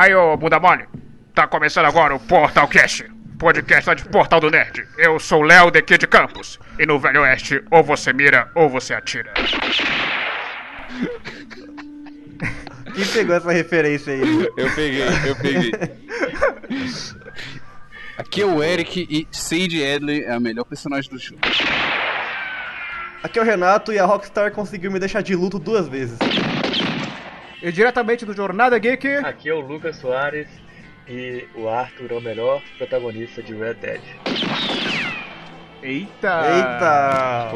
Aí, ô bunda mole, tá começando agora o Portal Cast, podcast lá de Portal do Nerd. Eu sou o Léo de Campos, e no Velho Oeste, ou você mira ou você atira. Quem pegou essa referência aí? Eu peguei, eu peguei. Aqui é o Eric e Sage Edley é a melhor personagem do jogo. Aqui é o Renato e a Rockstar conseguiu me deixar de luto duas vezes. E diretamente do Jornada Geek, Aqui é o Lucas Soares e o Arthur é o melhor protagonista de Red Dead. Eita! Eita!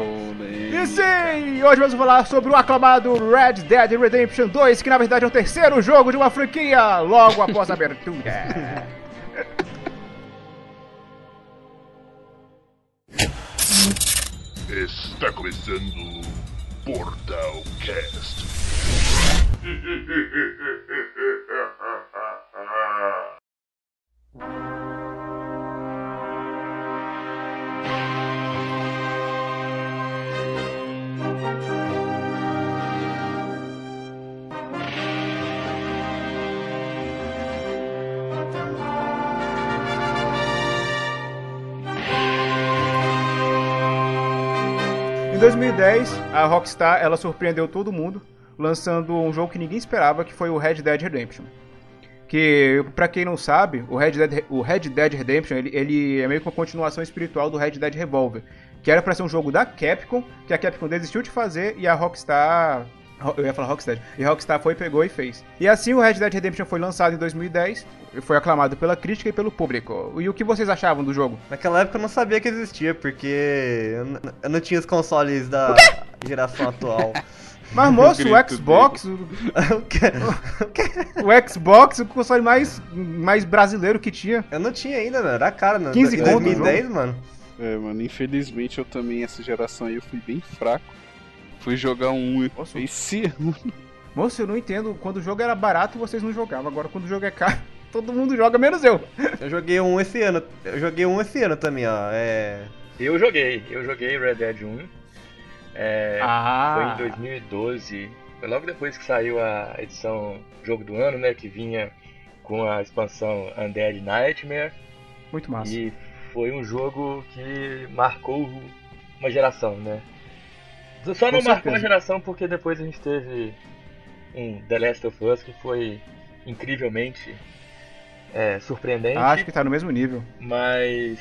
E sim, hoje vamos falar sobre o aclamado Red Dead Redemption 2, que na verdade é o terceiro jogo de uma franquia, logo após a abertura. Está começando o Portal Cast. Em 2010, a Rockstar ela surpreendeu todo mundo, lançando um jogo que ninguém esperava, que foi o Red Dead Redemption. Que, pra quem não sabe, o Red Dead, o Red Dead Redemption ele, ele é meio que uma continuação espiritual do Red Dead Revolver, que era pra ser um jogo da Capcom, que a Capcom desistiu de fazer e a Rockstar eu ia falar Rockstar. E Rockstar foi, pegou e fez. E assim o Red Dead Redemption foi lançado em 2010, e foi aclamado pela crítica e pelo público. E o que vocês achavam do jogo? Naquela época eu não sabia que existia, porque eu não tinha os consoles da geração atual. Mas moço, o Xbox, o, O quê? O Xbox, o console mais, mais brasileiro que tinha. Eu não tinha ainda, mano. Era caro, né? 15 Em conto o 2010, mano. É, mano, infelizmente eu também, essa geração aí, eu fui bem fraco. Fui jogar um Nossa. esse ano. Moço, eu não entendo. Quando o jogo era barato, vocês não jogavam. Agora, quando o jogo é caro, todo mundo joga, menos eu. Eu joguei um esse ano. Eu joguei um esse ano também, ó. É. Eu joguei, eu joguei Red Dead 1. É, Ah. Foi em 2012. Foi logo depois que saiu a edição Jogo do Ano, né? Que vinha com a expansão Undead Nightmare. Muito massa. E foi um jogo que marcou uma geração, né? Só não Com marcou uma geração porque depois a gente teve um The Last of Us que foi incrivelmente é, surpreendente, Acho que tá no mesmo nível. mas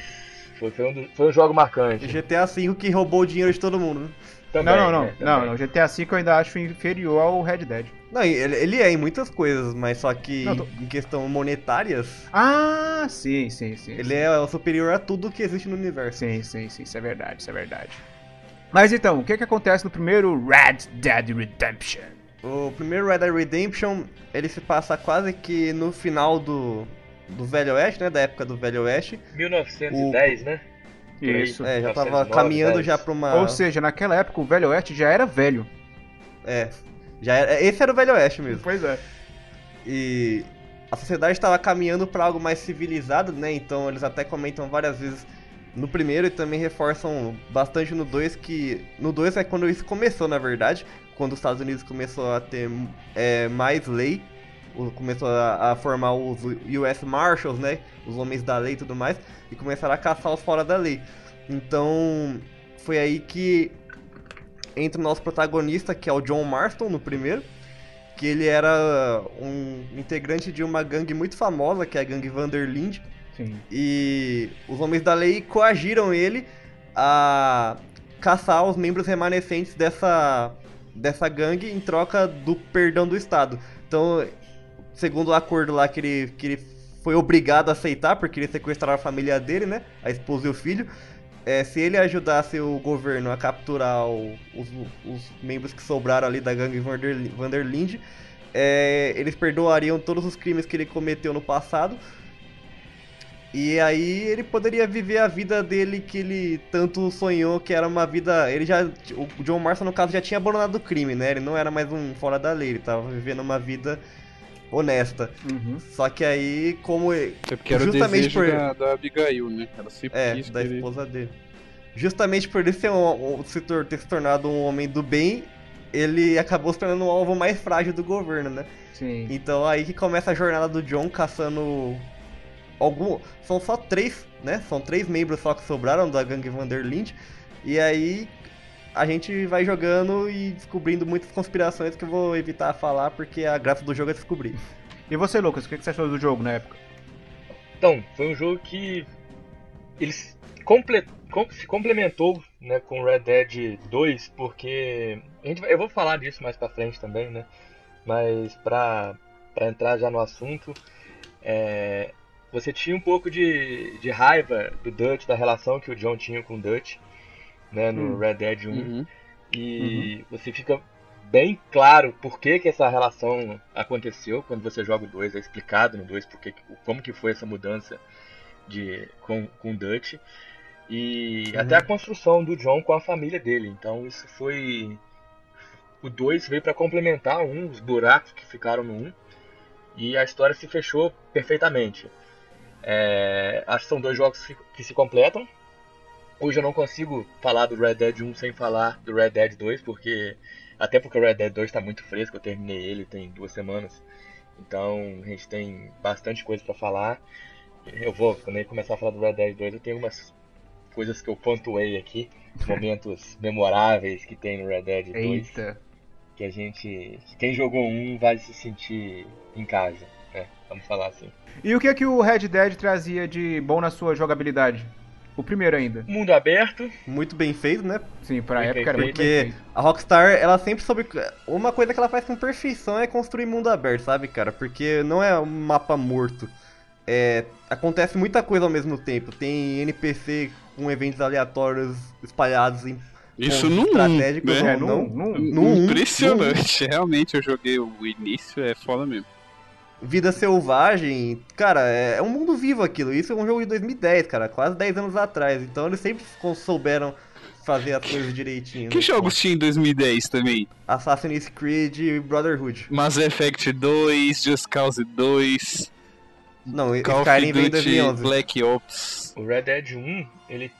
foi, foi, um, foi um jogo marcante. GTA V que roubou o dinheiro de todo mundo, né? Também, não, não, não. né, não, não. GTA V eu ainda acho inferior ao Red Dead. Não, ele, ele é em muitas coisas, mas só que Não, tô- em questão monetárias, Ah, sim, sim, sim. ele é o superior a tudo que existe no universo. Sim, sim, sim. Isso é verdade, isso é verdade. Mas então, o que que acontece no primeiro Red Dead Redemption? O primeiro Red Dead Redemption, ele se passa quase que no final do, do Velho Oeste, né? Da época do Velho Oeste. 1910, né? Isso. É, já tava 1909, caminhando 10. já pra uma... Ou seja, naquela época o Velho Oeste já era velho. É, já era, esse era o Velho Oeste mesmo. Pois é. E a sociedade estava caminhando para algo mais civilizado, né? Então eles até comentam várias vezes no primeiro e também reforçam bastante no 2 que no 2 é quando isso começou, na verdade, quando os Estados Unidos começou a ter é, mais lei, começou a, a formar os US Marshals, né? Os homens da lei e tudo mais, e começaram a caçar os fora da lei. Então foi aí que entra o nosso protagonista, que é o John Marston no primeiro que ele era um integrante de uma gangue muito famosa, que é a gangue Vanderlinde, Sim. e os homens da lei coagiram ele a caçar os membros remanescentes dessa, dessa gangue em troca do perdão do Estado. Então, segundo o acordo lá que ele, que ele foi obrigado a aceitar, porque ele sequestraram a família dele, né? A esposa e o filho. É, se ele ajudasse o governo a capturar o- os, os membros que sobraram ali da gangue Vanderli- Vanderlinde, é, eles perdoariam todos os crimes que ele cometeu no passado. E aí ele poderia viver a vida dele que ele tanto sonhou, que era uma vida. Ele já. O John Marston, no caso, já tinha abandonado o crime, né? Ele não era mais um fora da lei, ele tava vivendo uma vida honesta. Uhum. Só que aí, como. É porque era Justamente o por- da, da Abigail, né? Ela sempre É, quis da que ele- esposa dele. Justamente por ele ser um- um- se tor- ter se tornado um homem do bem, ele acabou se tornando o alvo mais frágil do governo, né? Sim. Então aí que começa a jornada do John caçando algum, são só três, né? São três membros só que sobraram da gangue Vanderlind. E aí a gente vai jogando e descobrindo muitas conspirações que eu vou evitar falar porque a graça do jogo é descobrir. E você, Lucas, o que você achou do jogo na época? Então, foi um jogo que ele se comple- com- se complementou né, com Red Dead 2, porque a gente eu vou falar disso mais pra frente também, né? Mas pra, pra entrar já no assunto, é, você tinha um pouco de, de raiva do Dutch, da relação que o John tinha com o Dutch, né, no Hum. Red Dead 1. Uhum. E você fica bem claro por que, que essa relação aconteceu quando você joga o 2, é explicado no 2 porque, como que foi essa mudança de, com, com o Dutch. E Uhum. até a construção do John com a família dele. Então isso foi. O 2 veio para complementar um, os buracos que ficaram no 1. Um, e a história se fechou perfeitamente. É, acho que são dois jogos que se completam. Hoje eu não consigo falar do Red Dead 1 sem falar do Red Dead 2, porque. Até porque o Red Dead 2 está muito fresco, eu terminei ele tem duas semanas. Então a gente tem bastante coisa para falar. Eu vou, quando eu começar a falar do Red Dead 2, eu tenho umas coisas que eu pontuei aqui, momentos memoráveis que tem no Red Dead 2, Eita. que a gente. que quem jogou um vai se sentir em casa, né? Vamos falar assim. E o que é que o Red Dead trazia de bom na sua jogabilidade? O primeiro ainda. Mundo aberto, Muito bem feito, né? Sim, pra Bem época era muito bem Porque feito. a Rockstar, ela sempre soube. Uma coisa que ela faz com perfeição é construir mundo aberto, sabe, cara? Porque não é um mapa morto. É, acontece muita coisa ao mesmo tempo. Tem NPC com eventos aleatórios espalhados em Isso no 1, estratégicos. né? É, não, no- não. no- no um, Impressionante. Realmente, eu joguei o início, é foda mesmo. Vida Selvagem, cara, é, é um mundo vivo aquilo. Isso é um jogo de 2010, cara, quase 10 anos atrás. Então eles sempre souberam fazer as coisas direitinho. Que né? jogos tinha em 2010 também? Assassin's Creed e Brotherhood. Mass Effect 2, Just Cause 2, Não, Call of Skyrim vem em Duty 2011. Black Ops. o Red Dead 1, ele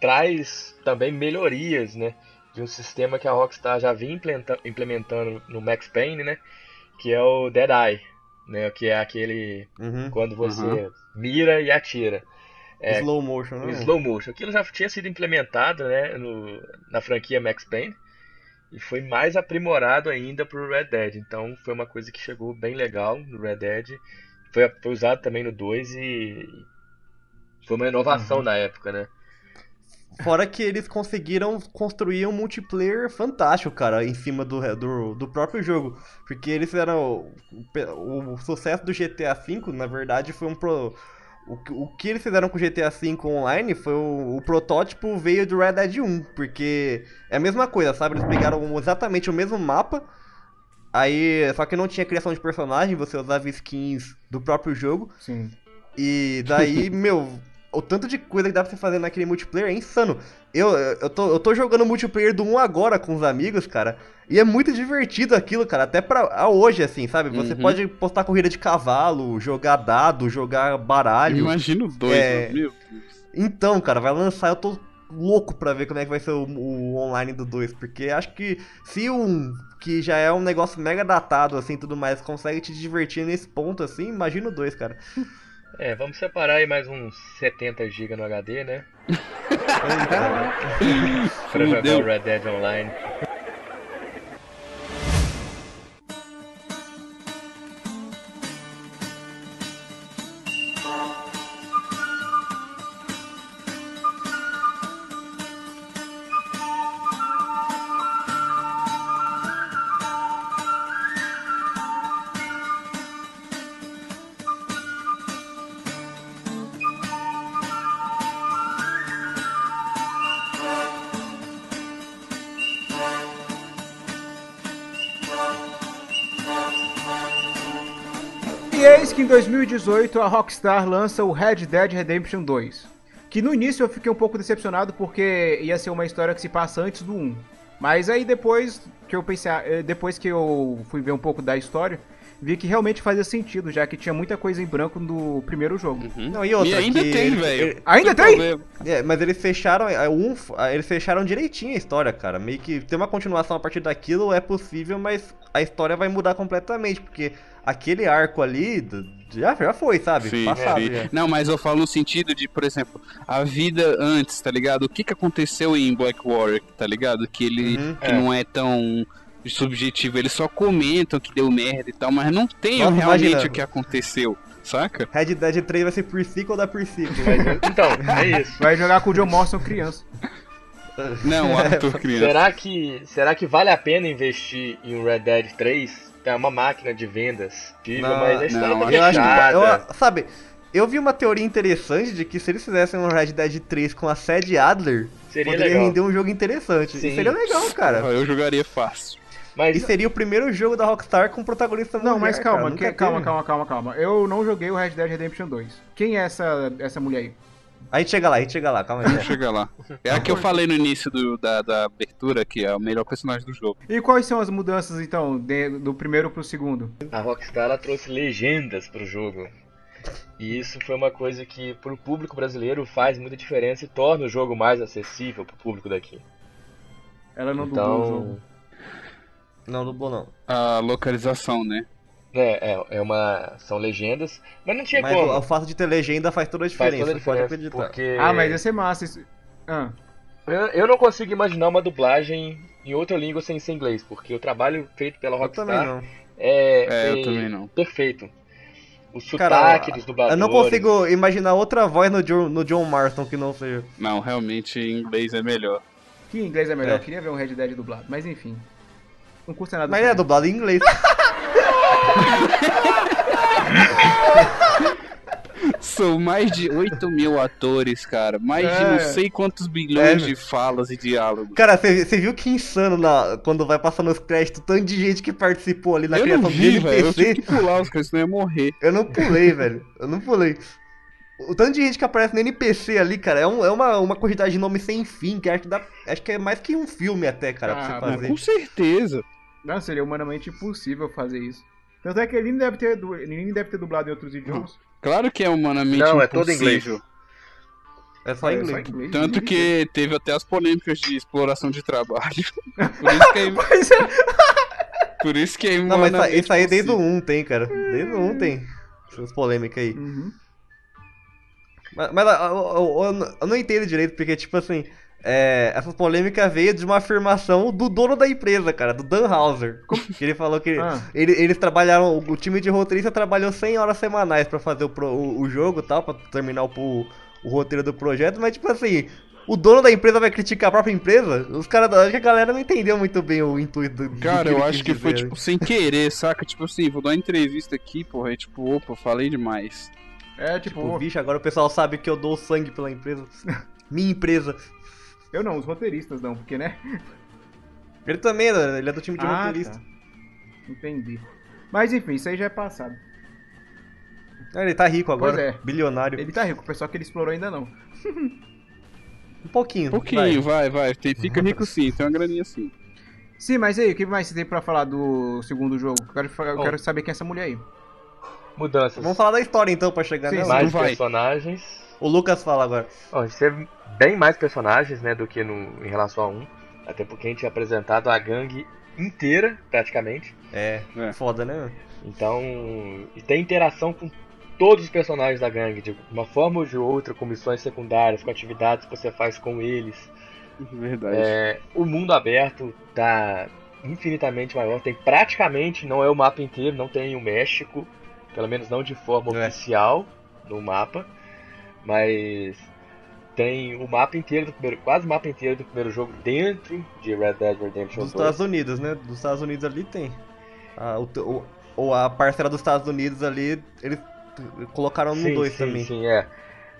traz também melhorias, né? De um sistema que a Rockstar já vinha implementando no Max Payne, né? Que é o Dead Eye, né? Que é aquele Uhum. quando você Uhum. mira e atira. É, Slow motion, o né? slow motion. Aquilo já tinha sido implementado, né? No, na franquia Max Payne. E foi mais aprimorado ainda pro Red Dead. Então foi uma coisa que chegou bem legal no Red Dead. Foi, foi usado também no 2 e foi uma inovação na época, né? Fora que eles conseguiram construir um multiplayer fantástico, cara, em cima do, do, do próprio jogo. Porque eles fizeram. O, o sucesso do GTA V, na verdade, foi um. Pro, o, que- o que eles fizeram com o GTA V online foi o, o protótipo veio do Red Dead 1. Porque é a mesma coisa, sabe? Eles pegaram exatamente o mesmo mapa. Aí, só que não tinha criação de personagem, você usava skins do próprio jogo. Sim. E daí, meu, o tanto de coisa que dá pra você fazer naquele multiplayer é insano. Eu, eu, tô, eu tô jogando multiplayer do 1 agora com os amigos, cara. E é muito divertido aquilo, cara. Até pra hoje, assim, sabe? Você Uhum. pode postar corrida de cavalo, jogar dado, jogar baralho. Imagina o 2, É. meu Deus. Então, cara, vai lançar. Eu tô louco pra ver como é que vai ser o, o online do 2. Porque acho que se um que já é um negócio mega datado, assim, tudo mais, consegue te divertir nesse ponto, assim, imagina o 2, cara. É, vamos separar aí mais uns 70 GB no HD, né? Pra jogar o Red Dead Online. Que em 2018 a Rockstar lança o Red Dead Redemption 2. Que no início eu fiquei um pouco decepcionado porque ia ser uma história que se passa antes do 1. Mas aí depois que eu pensei, eh, depois que eu fui ver um pouco da história, vi que realmente fazia sentido, já que tinha muita coisa em branco no primeiro jogo. Uhum. Não, e outra, E ainda que tem, velho. Ainda Tem. É, mas eles fecharam. é, Um, ah, eles fecharam direitinho a história, cara. Meio que ter uma continuação a partir daquilo é possível, mas a história vai mudar completamente, porque aquele arco ali do- já, já foi, sabe? Sim, Passado sim. já. Não, mas eu falo no sentido de, por exemplo, a vida antes, tá ligado? O que que aconteceu em Black Warrior, tá ligado? Que ele Uhum. que É. não é tão subjetivo, eles só comentam que deu merda e tal, mas não tem Nossa, realmente imagina. o que aconteceu, saca? Red Dead 3 vai ser por sequel da por sequel. Então, é isso. Vai jogar com o John Morrison criança. Não, o Arthur criança. Será que, será que vale a pena investir em um Red Dead 3? É uma máquina de vendas, Não, mas a história não, tá eu acho que. Eu, sabe, eu vi uma teoria interessante de que se eles fizessem um Red Dead 3 com a sede Adler, Seria poderia legal. render um jogo interessante. Sim. Seria legal, cara. Eu jogaria fácil. Mas E seria o primeiro jogo da Rockstar com protagonista Não, mulher, mas calma, que- calma, calma, calma, calma. Eu não joguei o Red Dead Redemption 2. Quem é essa, essa mulher aí? A gente chega lá, a gente chega lá, calma aí. Chega lá. É a que eu falei no início do- da, da abertura, que é o melhor personagem do jogo. E quais são as mudanças, então, de- do primeiro pro segundo? a Rockstar ela trouxe legendas pro jogo. E isso foi uma coisa que pro público brasileiro faz muita diferença e torna o jogo mais acessível pro público daqui. Ela não dublou o Então, jogo. Não, dublou não. A localização, né? é, é, é uma são legendas, mas não tinha Mas como. o, o fato de ter legenda faz toda a diferença, toda a você pode diferença, acreditar. porque Ah, mas ia ser massa. Isso... Ah, eu, eu não consigo imaginar uma dublagem em outra língua sem ser inglês, porque o trabalho feito pela Eu também Rockstar não. é, É, eu foi também não. perfeito. O Cara, sotaque dos dubladores. Eu não consigo imaginar outra voz no John, no John Marston que não seja. Não, realmente em inglês é melhor. que inglês é melhor? É. Eu queria ver um Red Dead dublado, mas enfim. Não custa nada. Mas é saber. dublado em inglês. São mais de 8 mil atores, cara. Mais de É. não sei quantos bilhões É. de falas e diálogos. Cara, você viu que insano na, quando vai passando os créditos, tanto de gente que participou ali na eu criação não do vi, velho. Eu NPC. tive que pular os caras, senão eu ia morrer. Eu não pulei, velho. Eu não pulei. O tanto de gente que aparece no NPC ali, cara, é, um- é uma, uma quantidade de nome sem fim, que acho que, dá, acho que é mais que um filme até, cara, pra Ah, você Não, fazer. com certeza. Não, seria humanamente impossível fazer isso. Tanto é que ele nem deve ter, du- ele nem deve ter dublado em outros idiomas. Claro que é humanamente Não, é impossível. todo inglês. É só É, inglês. inglês, Tanto que teve até as polêmicas de exploração de trabalho. Por isso que é, é- por isso que é Não, mas isso, aí desde o possível. 1 tem, cara. Desde o 1 tem. Essas polêmicas aí. Uhum. Mas, mas eu, eu- eu- eu não entendo direito, porque, tipo assim, é, essa polêmica veio de uma afirmação do dono da empresa, cara, do Dan Hauser. Que ele falou que Ah. ele- eles trabalharam, o time de roteirista trabalhou 100 horas semanais pra fazer o, pro- o, o jogo e tal, pra terminar o, o, roteiro do projeto, mas, tipo assim. O dono da empresa vai criticar a própria empresa? Os caras, acho que a galera não entendeu muito bem o intuito do, Cara, eu acho que foi, dizer. tipo, sem querer, saca? Tipo assim, vou dar uma entrevista aqui, porra, e tipo, opa, falei demais. É tipo, Tipo, bicho, agora o pessoal sabe que eu dou sangue pela empresa. Minha empresa. Eu não, os roteiristas não, porque né? Ele também, né? ele é do time de Ah, roteirista. tá. Entendi. Mas enfim, isso aí já é passado. Ah, Ele tá rico agora, Pois é. bilionário. Ele tá rico, o pessoal que ele explorou ainda não. Um pouquinho. Um pouquinho, vai, vai. Tem, fica rico sim, tem uma graninha sim. Sim, mas aí, o que mais você tem pra falar do segundo jogo? Eu quero, eu quero saber quem é essa mulher aí. Mudanças. Vamos falar da história então pra chegar Sim, nela. mais vai. personagens. O Lucas fala agora. Ó, teve bem mais personagens, né, do que no, em relação a um. Até porque a gente tinha apresentado a gangue inteira, praticamente. É, É. foda, né? Então, e tem interação com todos os personagens da gangue, de uma forma ou de outra, com missões secundárias, com atividades que você faz com eles. Verdade. É, o mundo aberto tá infinitamente maior, tem praticamente, não é o mapa inteiro, não tem o México, pelo menos não de forma É. oficial no mapa, mas tem o mapa inteiro do primeiro, quase o mapa inteiro do primeiro jogo dentro de Red Dead Redemption Dos 2. Estados Unidos, né? Dos Estados Unidos ali tem. A, o, o- ou a parcela dos Estados Unidos ali, eles colocaram no sim, 2 sim, também. Sim, é.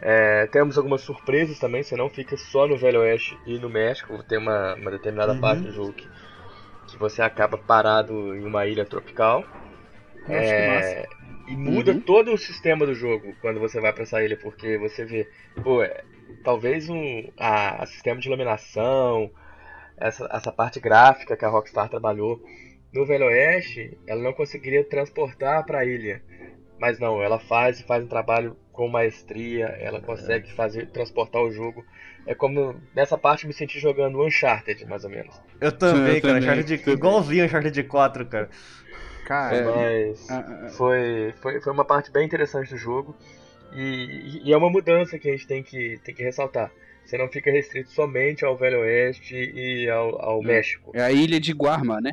É, temos algumas surpresas também, você não fica só no Velho Oeste e no México, tem uma, uma determinada Uhum. parte do jogo que, que você acaba parado em uma ilha tropical. Eu acho que massa. E muda Uhum. todo o sistema do jogo quando você vai pra essa ilha, porque você vê, pô, é, talvez um a, a sistema de iluminação, essa, essa parte gráfica que a Rockstar trabalhou, no Velho Oeste ela não conseguiria transportar para a ilha. Mas não, ela faz e faz um trabalho com maestria, ela consegue fazer transportar o jogo. É como nessa parte eu me senti jogando Uncharted, mais ou menos. Eu também, Eu cara. também, Uncharted, igualzinho Uncharted 4, cara. Cara, É. Mas Ah, ah, foi, foi, foi uma parte bem interessante do jogo. E, e é uma mudança que a gente tem que, tem que ressaltar. Você não fica restrito somente ao Velho Oeste e ao, ao México. É a ilha de Guarma, né?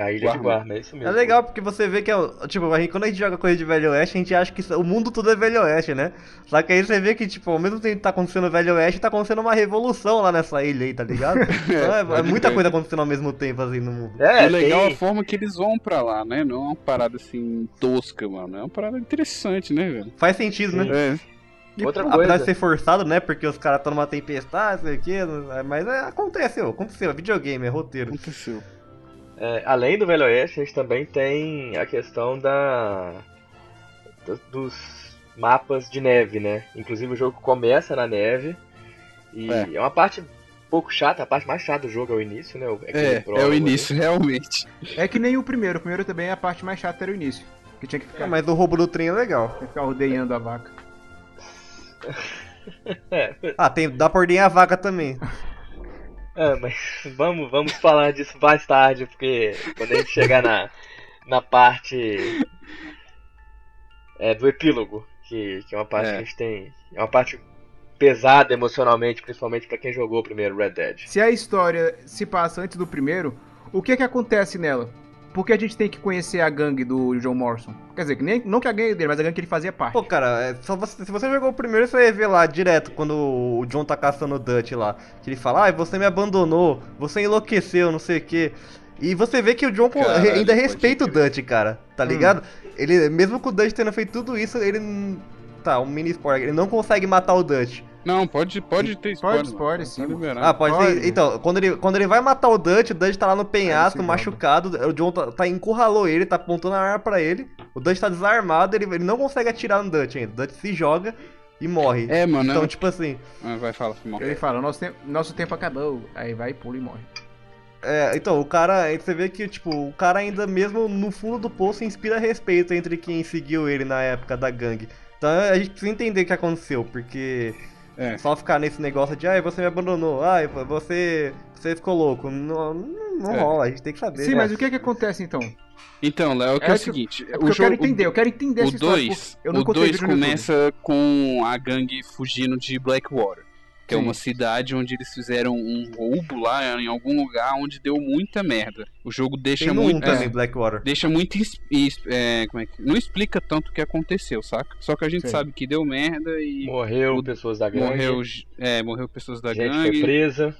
É a ilha de Guarma. Guarma, é isso mesmo. É legal porque você vê que, é tipo, a gente, quando a gente joga coisa de Velho Oeste, a gente acha que o mundo todo é Velho Oeste, né? Só que aí você vê que, tipo, ao mesmo tempo que tá acontecendo o Velho Oeste, tá acontecendo uma revolução lá nessa ilha aí, tá ligado? Então é, é muita crer. coisa acontecendo ao mesmo tempo, assim, no mundo. É, legal é tem- a forma que eles vão pra lá, né? Não é uma parada assim tosca, mano. É uma parada interessante, né, velho? Faz sentido, né? É. E, Outra apesar coisa. de ser forçado, né? Porque os caras estão numa tempestade, sei o quê, mas é, aconteceu, aconteceu, é videogame, é roteiro. Aconteceu. É, além do Velho Oeste, a gente também tem a questão da do- dos mapas de neve, né? Inclusive o jogo começa na neve e É. é, uma parte um pouco chata, a parte mais chata do jogo é o início, né? É, é prólogo o ali. início, realmente. é que nem o primeiro. O primeiro também a parte mais chata era o início. Que tinha que É, ficar, mas o roubo do trem é legal. tinha que ficar rodeando a vaca. É, Ah, tem, dá pra ordenhar a vaca também. é, mas vamos, vamos falar disso mais tarde, porque quando a gente chegar na, na parte é, do epílogo, que, que é uma parte É. que a gente tem. É uma parte pesada emocionalmente, principalmente pra quem jogou o primeiro Red Dead. Se a história se passa antes do primeiro, o que que acontece nela? Porque a gente tem que conhecer a gangue do John Morrison. Quer dizer, que nem, não que a gangue dele, mas a gangue que ele fazia parte. Pô, cara, é só você- se você jogou o primeiro, você vai ver lá direto quando o John tá caçando o Dutch lá. Que ele fala, ai, você me abandonou, você enlouqueceu, não sei o quê. E você vê que o John Caralho, ainda respeita o. Dutch, cara, tá Hum. ligado? Ele, mesmo com o Dutch tendo feito tudo isso, ele. Tá, um mini spoiler, ele não consegue matar o Dutch. Não, pode, pode ter spoiler. Pode spoiler, mano. sim, Tá. Ah, pode, Pode. ser. Então, quando ele, quando ele vai matar o Dutch, o Dutch tá lá no penhasco, se machucado. O John tá, tá encurralou ele, tá apontando a arma pra ele. O Dutch tá desarmado, ele, ele não consegue atirar no Dutch ainda. O Dutch se joga e morre. É, mano. Então, é- tipo assim, Ah, vai, fala, Simão. Ele fala, nosso tempo, nosso tempo acabou. Aí vai, pula e morre. é, então, o cara, você vê que, tipo, o cara ainda mesmo no fundo do poço inspira respeito entre quem seguiu ele na época da gangue. Então a gente precisa entender o que aconteceu, porque É. só ficar nesse negócio de, ai, você me abandonou, ai, você, você ficou louco. Não, não, É. rola, a gente tem que saber. Sim, né? mas o que que acontece então? Então, Léo, é que é, É o que- seguinte. É o eu jogo, quero entender, eu quero entender o essa história. 2 porque eu não o contei 2 vídeo no YouTube. começa com a gangue fugindo de Blackwater, que é Sim. uma cidade onde eles fizeram um roubo lá em algum lugar onde deu muita merda. O jogo deixa Tem no 1 muito é, Blackwater. deixa muito é, como é que não explica tanto o que aconteceu, saca? Só que a gente Sim. sabe que deu merda e Morreu O- pessoas da gangue, morreu, é, morreu pessoas da gente foi gangue. presa.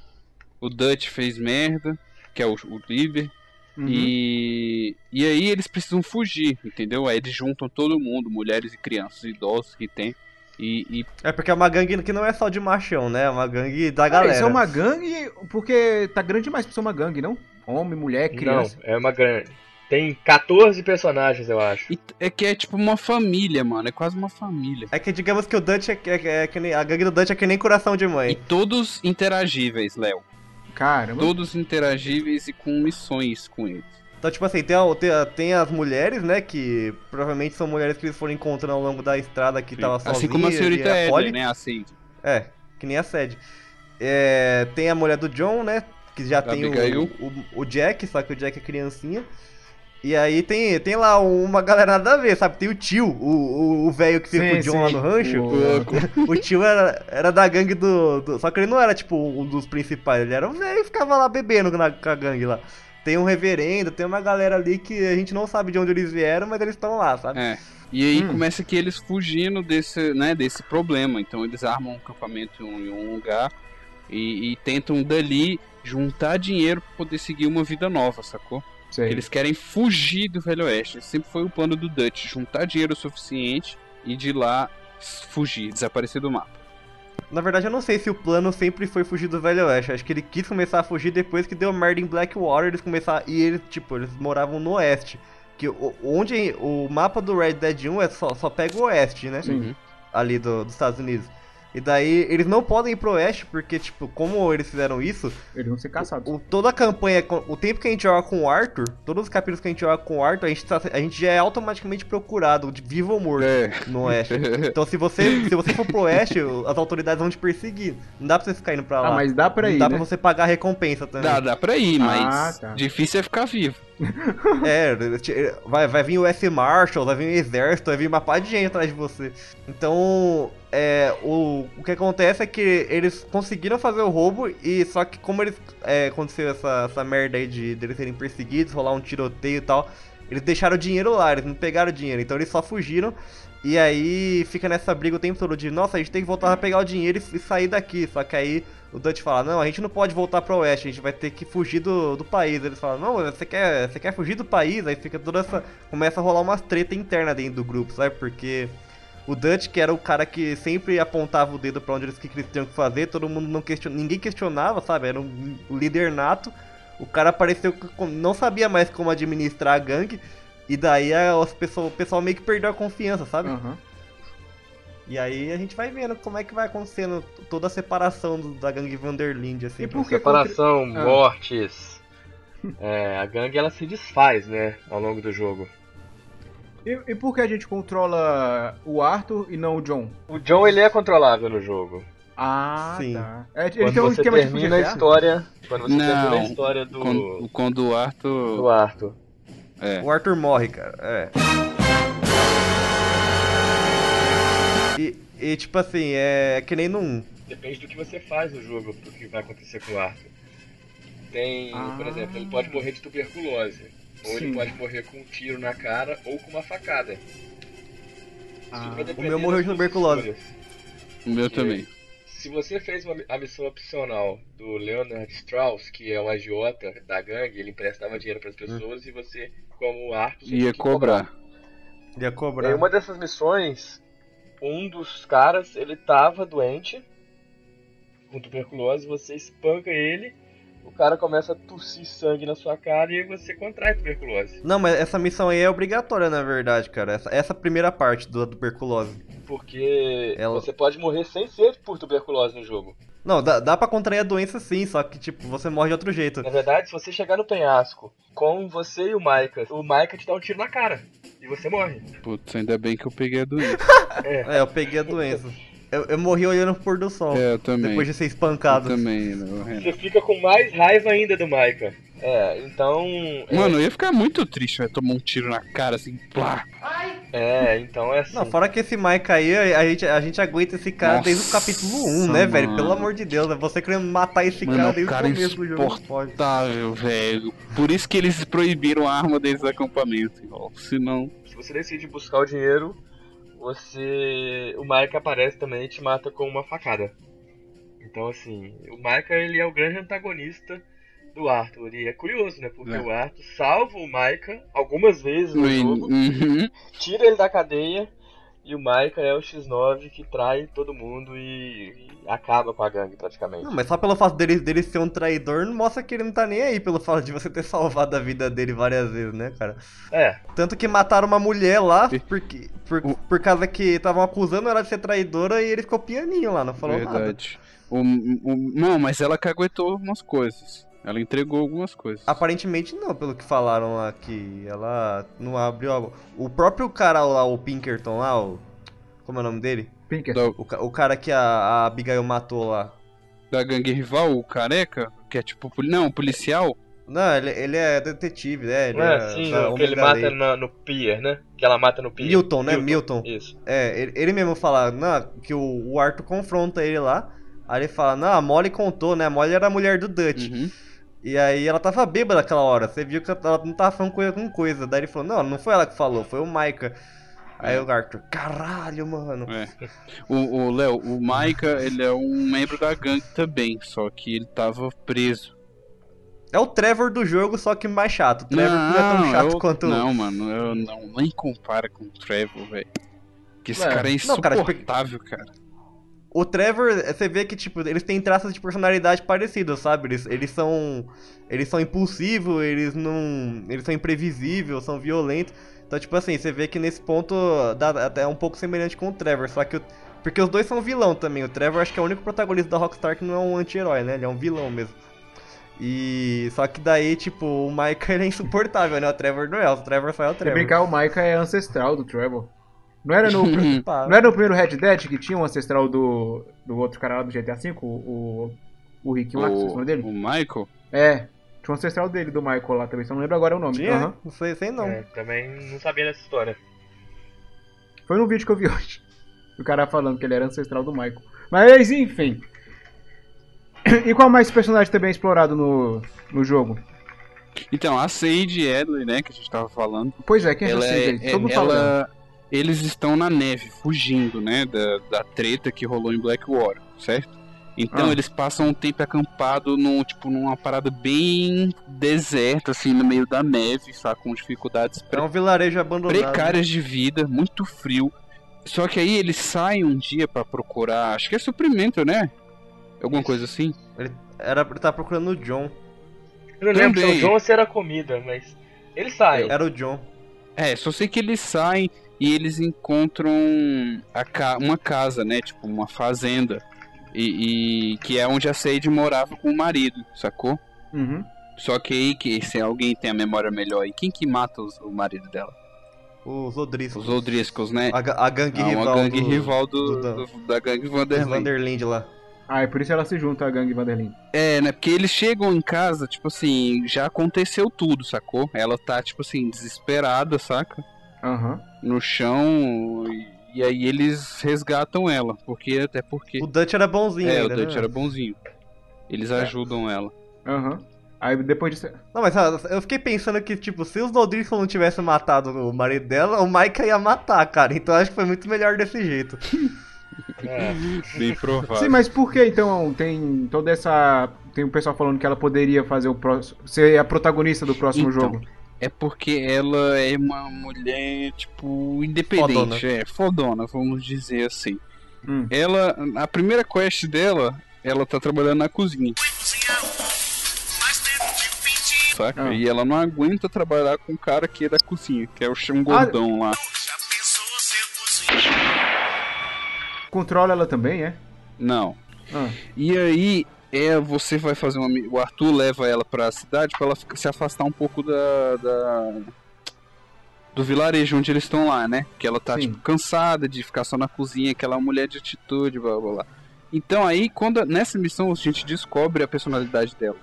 O Dutch fez merda, que é o, o líder. Uhum. E, e aí eles precisam fugir, entendeu? Aí eles juntam todo mundo, mulheres e crianças, idosos que tem. E, e É porque é uma gangue que não é só de machão, né? É uma gangue da Ah, galera. isso é uma gangue porque tá grande demais pra ser uma gangue, não? Homem, mulher, criança. Não, é uma grande. Tem 14 personagens, eu acho. E é que é tipo uma família, mano. É quase uma família. É que digamos que o Dutch é, é- é que nem. A gangue do Dutch é que nem coração de E mãe. todos interagíveis, Léo. Caramba. Todos interagíveis e com missões com eles. Então, tipo assim, tem, a- tem, a- tem as mulheres, né? Que provavelmente são mulheres que eles foram encontrando ao longo da estrada que tava sozinha. assim como a senhorita acolhe. Edley, né? A Sadie. É, que nem a sede. É, tem a mulher do John, né? Que já tem o, o, o Jack, só que o Jack é criancinha. E aí tem, tem lá uma galera nada a ver, sabe? Tem o tio, o o- o velho que fica com o Sim, John lá sim. no rancho. O- O tio era, era da gangue do, do- Só que ele não era, tipo, um dos principais. Ele era o velho e ficava lá bebendo na, com a gangue lá. Tem um reverendo, tem uma galera ali que a gente não sabe de onde eles vieram, mas eles estão lá, sabe? É. E aí Hum. começa que eles fugindo desse, né, desse problema. Então eles armam um acampamento em um lugar e, e tentam dali juntar dinheiro pra poder seguir uma vida nova, sacou? Sei. Eles querem fugir do Velho Oeste. Esse Sempre foi o plano do Dutch, juntar dinheiro o suficiente e de lá fugir, desaparecer do mapa. Na verdade, eu não sei se o plano sempre foi fugir do Velho Oeste. Acho que ele quis começar a fugir depois que deu merda em Blackwater. Eles começaram. E eles, tipo, eles moravam no oeste. Que onde o mapa do Red Dead 1 é só, só pega o oeste, né? Sim. Uhum. Ali do- dos Estados Unidos. E daí eles não podem ir pro oeste, porque, tipo, como eles fizeram isso, Eles vão ser caçados. o, toda a campanha, o tempo que a gente joga com o Arthur, todos os capítulos que a gente joga com o Arthur, a gente, tá- a gente já é automaticamente procurado, de vivo ou morto, É. no oeste. Então se você, se você for pro oeste, as autoridades vão te perseguir. Não dá pra você ficar indo pra lá. Ah, mas dá pra Não ir, dá né? pra você pagar a recompensa também. Dá, dá pra ir, mas Ah, tá. difícil é ficar vivo. É, vai, vai vir o S Marshall, vai vir o exército, vai vir uma pá de gente atrás de você. Então, é, o, o que acontece é que eles conseguiram fazer o roubo e só que como eles é, aconteceu essa, essa merda aí de deles serem perseguidos, rolar um tiroteio e tal, eles deixaram o dinheiro lá, eles não pegaram o dinheiro, então eles só fugiram. E aí fica nessa briga o tempo todo de, nossa, a gente tem que voltar a pegar o dinheiro e, e sair daqui. Só que aí o Dutch fala, não, a gente não pode voltar pro oeste, a gente vai ter que fugir do, do país. Eles falam, não, você quer, você quer fugir do país? Aí fica toda essa. Começa a rolar umas treta interna dentro do grupo, sabe? Porque o Dutch, que era o cara que sempre apontava o dedo pra onde eles, que tinham que fazer, todo mundo não question... ninguém questionava, sabe? Era um líder nato. O cara apareceu que não sabia mais como administrar a gangue. E daí a, os pessoal, o pessoal meio que perdeu a confiança, sabe? Aham. E aí a gente vai vendo como é que vai acontecendo toda a separação do- da gangue Vanderlinde, assim. E por que Separação, Ah. mortes. É, a gangue ela se desfaz, né, ao longo do jogo. E, e por que a gente controla o Arthur e não o John? O John ele é controlável no jogo. Ah, Sim. tá. É, ele Quando tem um você esquema tipo termina a história, quando você Não, termina a história do Quando, quando o Arthur. do Arthur. É. O Arthur morre, cara. É. E, e, tipo assim, é que nem 1. Depende do que você faz no jogo, do que vai acontecer com o Arthur. Tem, por Ah. exemplo, ele pode morrer de tuberculose. Ou Sim. ele pode morrer com um tiro na cara ou com uma facada. Ah, o meu morreu de tuberculose. O meu também. Se você fez uma, a missão opcional do Leonard Strauss, que é um agiota da gangue, ele emprestava dinheiro para as pessoas e você, como Arthur, Ia que cobrar. Ia Em cobrar. uma dessas missões, um dos caras, ele tava doente, com tuberculose, você espanca ele, o cara começa a tossir sangue na sua cara e você contrai tuberculose. Não, mas essa missão aí é obrigatória, na verdade, cara. Essa, essa primeira parte da tuberculose. Porque Ela- você pode morrer sem ser por tuberculose no jogo. Não, dá, dá pra contrair a doença sim, só que, tipo, você morre de outro jeito. Na verdade, se você chegar no penhasco com você e o Maika, o Maika te dá um tiro na cara e você morre. Putz, ainda bem que eu peguei a doença. É, eu peguei a doença. Eu, eu morri olhando pro pôr do sol. É, eu também. Depois de ser Eu espancado. também, né, Renan? Você fica com mais raiva ainda do Maika. É, então. é- Mano, eu ia ficar muito triste, vai tomar um tiro na cara assim, plá. É, então é assim. Não, fora que esse Mike aí, a gente, a gente aguenta esse cara Nossa, desde o capítulo 1, né, velho? mano. Pelo amor de Deus, é você querendo matar esse Mano, cara o desde cara o começo do jogo. insuportável, velho. Por isso que eles proibiram a arma deles do acampamento, igual. Senão. Se você decide buscar o dinheiro, você. O Maika aparece também e te mata com uma facada. Então assim, o Maika ele é o grande antagonista do Arthur. E é curioso, né? Porque É. o Arthur salva o Maika algumas vezes no jogo, Uhum. tira ele da cadeia. E o Maika é o X9 que trai todo mundo e, e acaba com a gangue praticamente. Não, mas só pelo fato dele, dele ser um traidor, não mostra que ele não tá nem aí pelo fato de você ter salvado a vida dele várias vezes, né, cara? É, Tanto que mataram uma mulher lá, porque, por, O- por causa que estavam acusando ela de ser traidora e ele ficou pianinho lá, não falou nada. Verdade. O, o- não, mas ela caguetou algumas coisas. Ela entregou algumas coisas. Aparentemente não, pelo que falaram lá que ela não abriu a... O próprio cara lá, o Pinkerton lá, o... Como é o nome dele? Pinker. Da, O, o cara que a, a Abigail matou lá. da gangue rival, o careca, que é tipo. poli- Não, policial. Não, ele, ele é detetive, né? Ele é é, o que ele mata lei. na- no pier, né? Que ela mata no pier. Milton, né? Milton. Isso. É, ele, ele mesmo fala, não, que o, o Arthur confronta ele lá. Aí ele fala, não, a Molly contou, né? A Molly era a mulher do Dutch. Uhum. E aí ela tava bêbada aquela hora. Você viu que ela não tava falando coisa com coisa. Daí ele falou, não, não foi ela que falou, foi o Maika. Aí É. o Arthur, caralho, mano. É. O o Léo, o Maika, ele é um membro da gangue também, só que ele tava preso. É o Trevor do jogo, só que mais chato. O Trevor não, é tão chato eu- quanto. Não, mano, eu não nem compara com o Trevor, velho. Que esse É. cara é Não, cara, insuportável, cara. O Trevor, você vê que, tipo, eles têm traços de personalidade parecidos, sabe? Eles, eles são. Eles são impulsivos, eles não. Eles são imprevisíveis, são violentos. Então, tipo assim, você vê que nesse ponto dá até um pouco semelhante com o Trevor. Só que o, Porque os dois são vilão também. O Trevor acho que é o único protagonista da Rockstar que não é um anti-herói, né? Ele é um vilão mesmo. E. Só que daí, tipo, o Micah ele é insuportável, né? O Trevor não é. O Trevor só é o Se Trevor. brincar, o Micah é ancestral do Trevor. Não era no, não era no primeiro Red Dead que tinha um ancestral do, do outro cara lá do GTA V? O, o, o Rick lá, que é o nome dele? o Michael? É, tinha um ancestral dele, do Michael lá também, só não lembro agora o nome. Tinha? Aham. Não sei, sei não. É, também não sabia dessa história. Foi no vídeo que eu vi hoje. O cara falando que ele era ancestral do Michael. Mas enfim. E qual mais personagem também é explorado no, no jogo? Então, a Sage Edley, né, que a gente tava falando, Pois é, quem é ela essa é, Sage aí? é- Todo mundo fala dela. Eles estão na neve, fugindo, né, da, da treta que rolou em Blackwater, certo? Então Ah. eles passam um tempo acampado num, tipo, numa parada bem deserta, assim, no meio da neve, sabe, com dificuldades É um vilarejo abandonado. precárias de vida, muito frio. Só que aí eles saem um dia pra procurar, acho que é suprimento, né? Alguma coisa assim. Ele, era, ele tava procurando o John. Eu não lembro se Também. o John ou se era comida, mas ele sai. Era o John. É, só sei que eles saem e eles encontram a ca- uma casa, né? Tipo, uma fazenda. E, e- que é onde a Sage morava com o marido, sacou? Uhum. Só que aí, que se alguém tem a memória melhor aí, quem que mata os- o marido dela? Os Odriscos. Os O'Driscolls, né? A, a gangue Ah, rival. uma gangue do, rival do, do- da- do- da gangue dos Vanderlei. Vanderland lá. Ah, é por isso ela se junta à gangue Vanderlyn. É, né? Porque eles chegam em casa, tipo assim, já aconteceu tudo, sacou? Ela tá, tipo assim, desesperada, saca? Aham. No chão. E, aí eles resgatam ela. Porque, até porque. O Dutch era bonzinho É, ainda, o Dutch né? era bonzinho. Eles ajudam ela. Aham. Aí depois disso. Não, mas ah, eu fiquei pensando que, tipo, se os Odrisco não tivessem matado o marido dela, o Micah ia matar, cara. Então acho que foi muito melhor desse jeito. É. Bem provável. Sim, mas por que então tem toda essa. Tem o pessoal falando que ela poderia fazer o próximo. ser a protagonista do próximo Então, jogo? É porque ela é uma mulher, tipo, independente. Fodona. É, fodona, vamos dizer assim. Hum. Ela. A primeira quest dela, ela tá trabalhando na cozinha. Saca? Ah. E ela não aguenta trabalhar com o cara que é da cozinha, que é o chão gordão lá. Controla ela também, é? Não. Ah. E aí, é, você vai fazer uma. O Arthur leva ela pra cidade pra ela se afastar um pouco da. da- do vilarejo onde eles estão lá, né? Que ela tá, Sim. tipo, cansada de ficar só na cozinha, aquela mulher de atitude, blá blá blá. Então aí, quando nessa missão a gente descobre a personalidade dela.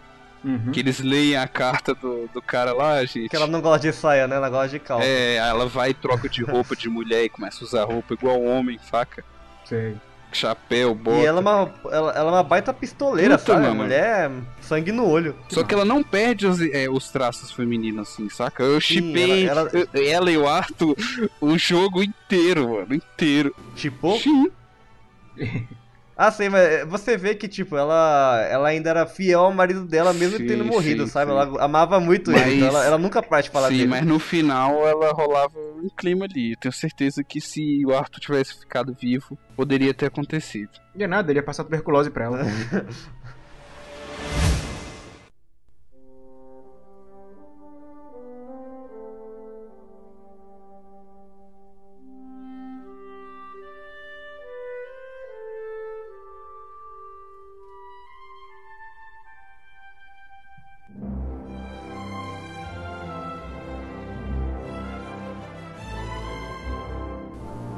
Uhum. Que eles leem a carta do, do cara lá, gente. Que ela não gosta de saia, né? Ela gosta de calça. É, ela vai e troca de roupa de mulher e começa a usar roupa igual homem, faca. Sei. Chapéu, bota. E ela é, uma, ela, ela é uma baita pistoleira, Puta, sabe? Mano. mulher, sangue no olho. Só que ela não perde os, é, os traços femininos, assim, saca? Eu chipei ela- ela, ela- e o Arthur o jogo inteiro, mano, inteiro. Tipo, Sim. Ah, sei, mas você vê que, tipo, ela, ela ainda era fiel ao marido dela, mesmo Sim, tendo morrido, sim, sabe? sim. Ela amava muito Mas- ele, então ela, ela nunca parte de falar Sim, dele. mas no final ela rolava um clima ali. Eu tenho certeza que se o Arthur tivesse ficado vivo, poderia ter acontecido. E é nada, ele ia passar tuberculose pra ela.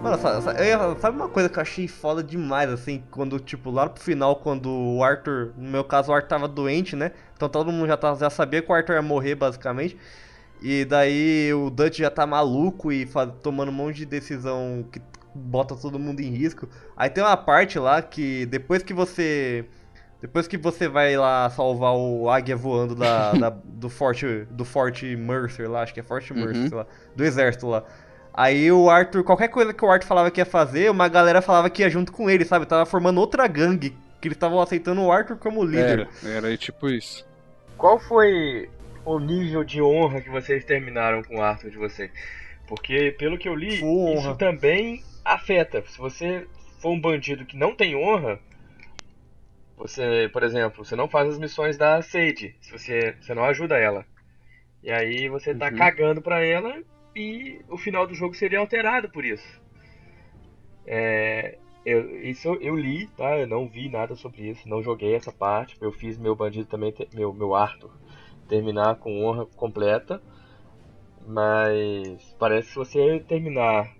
Mano, sa- sa- eu ia- sabe uma coisa que eu achei foda demais, assim, quando, tipo, lá pro final, quando o Arthur, no meu caso, o Arthur tava doente, né? Então todo mundo já, tava, já sabia que o Arthur ia morrer, basicamente. E daí o Dutch já tá maluco e fa- tomando um monte de decisão que bota todo mundo em risco. Aí tem uma parte lá que depois que você. Depois que você vai lá salvar o águia voando da, da- do forte do forte Mercer lá, acho que é Forte Mercer, Uhum. sei lá, do exército lá. Aí o Arthur, qualquer coisa que o Arthur falava que ia fazer, uma galera falava que ia junto com ele, sabe? Tava formando outra gangue, que eles estavam aceitando o Arthur como líder. Era, era tipo isso. Qual foi o nível de honra que vocês terminaram com o Arthur de vocês? Porque, pelo que eu li, isso honra. também afeta. Se você for um bandido que não tem honra, você, por exemplo, você não faz as missões da Sage, se você, você não ajuda ela. E aí você tá Uhum. cagando pra ela e o final do jogo seria alterado por isso. É, Eu, isso eu li, tá? Eu não vi nada sobre isso, não joguei essa parte. Eu fiz meu bandido também, meu, meu Arthur, terminar com honra completa. Mas parece que se você terminar,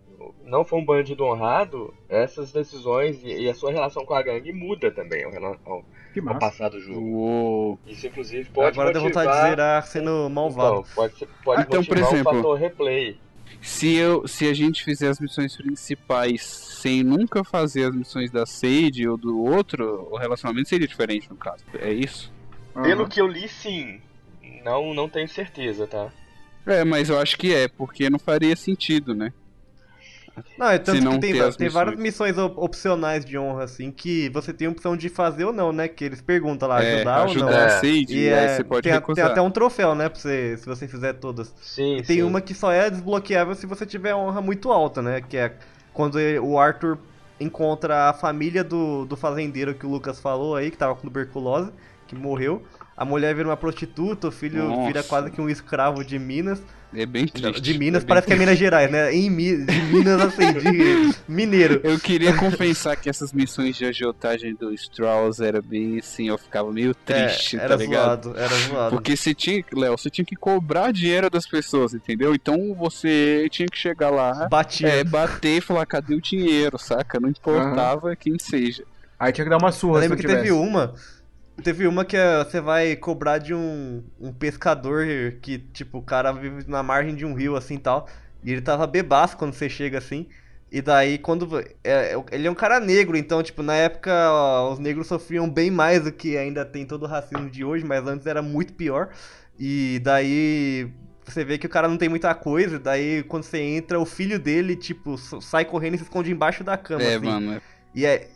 não for um bandido honrado, essas decisões e, e a sua relação com a gangue muda também ao, ao, Que ao passar do jogo. Uou. Isso inclusive pode Agora deu motivar... vontade de zerar sendo malvado. Então, pode, ser- pode Ah, então, por exemplo, um fator replay. Se, eu, se a gente fizer as missões principais sem nunca fazer as missões da Sage ou do outro, o relacionamento seria diferente no caso. É isso? Pelo que eu li, sim. Não, não tenho certeza, tá? É, mas eu acho que é, porque não faria sentido, né? Não, é tanto não que tem, tem missões. várias missões op- opcionais de honra, assim, que você tem a opção de fazer ou não, né? Que eles perguntam lá, é, ajudar ou não. É. E é, você pode tem, a- tem até um troféu, né? Pra você, se você fizer todas. Sim, E tem sim. uma que só é desbloqueável se você tiver honra muito alta, né? Que é quando ele- o Arthur encontra a família do, do fazendeiro que o Lucas falou aí, que tava com tuberculose, que morreu. A mulher vira uma prostituta, o filho Nossa. vira quase que um escravo de Minas. É bem triste. De Minas, é parece que é Minas Gerais, né? Em Mi- de Minas, assim, de mineiro. Eu queria compensar que essas missões de agiotagem do Strauss era bem assim, eu ficava meio triste, É, era tá ligado? zoado, era zoado. Porque você tinha, Léo, você tinha que cobrar dinheiro das pessoas, entendeu? Então você tinha que chegar lá, Batia. é, bater e falar, cadê o dinheiro, saca? Não importava quem seja. Aí tinha que dar uma Eu surra se lembro que tivesse. teve uma. Teve uma que é, você vai cobrar de um, um pescador que, tipo, o cara vive na margem de um rio assim e tal. E ele tava bebaço quando você chega assim. E daí, quando. é, ele é um cara negro, então, tipo, na época ó, os negros sofriam bem mais do que ainda tem todo o racismo de hoje, mas antes era muito pior. E daí. Você vê que o cara não tem muita coisa, daí quando você entra, o filho dele, tipo, sai correndo e se esconde embaixo da cama. É, assim. mano. é- E aí,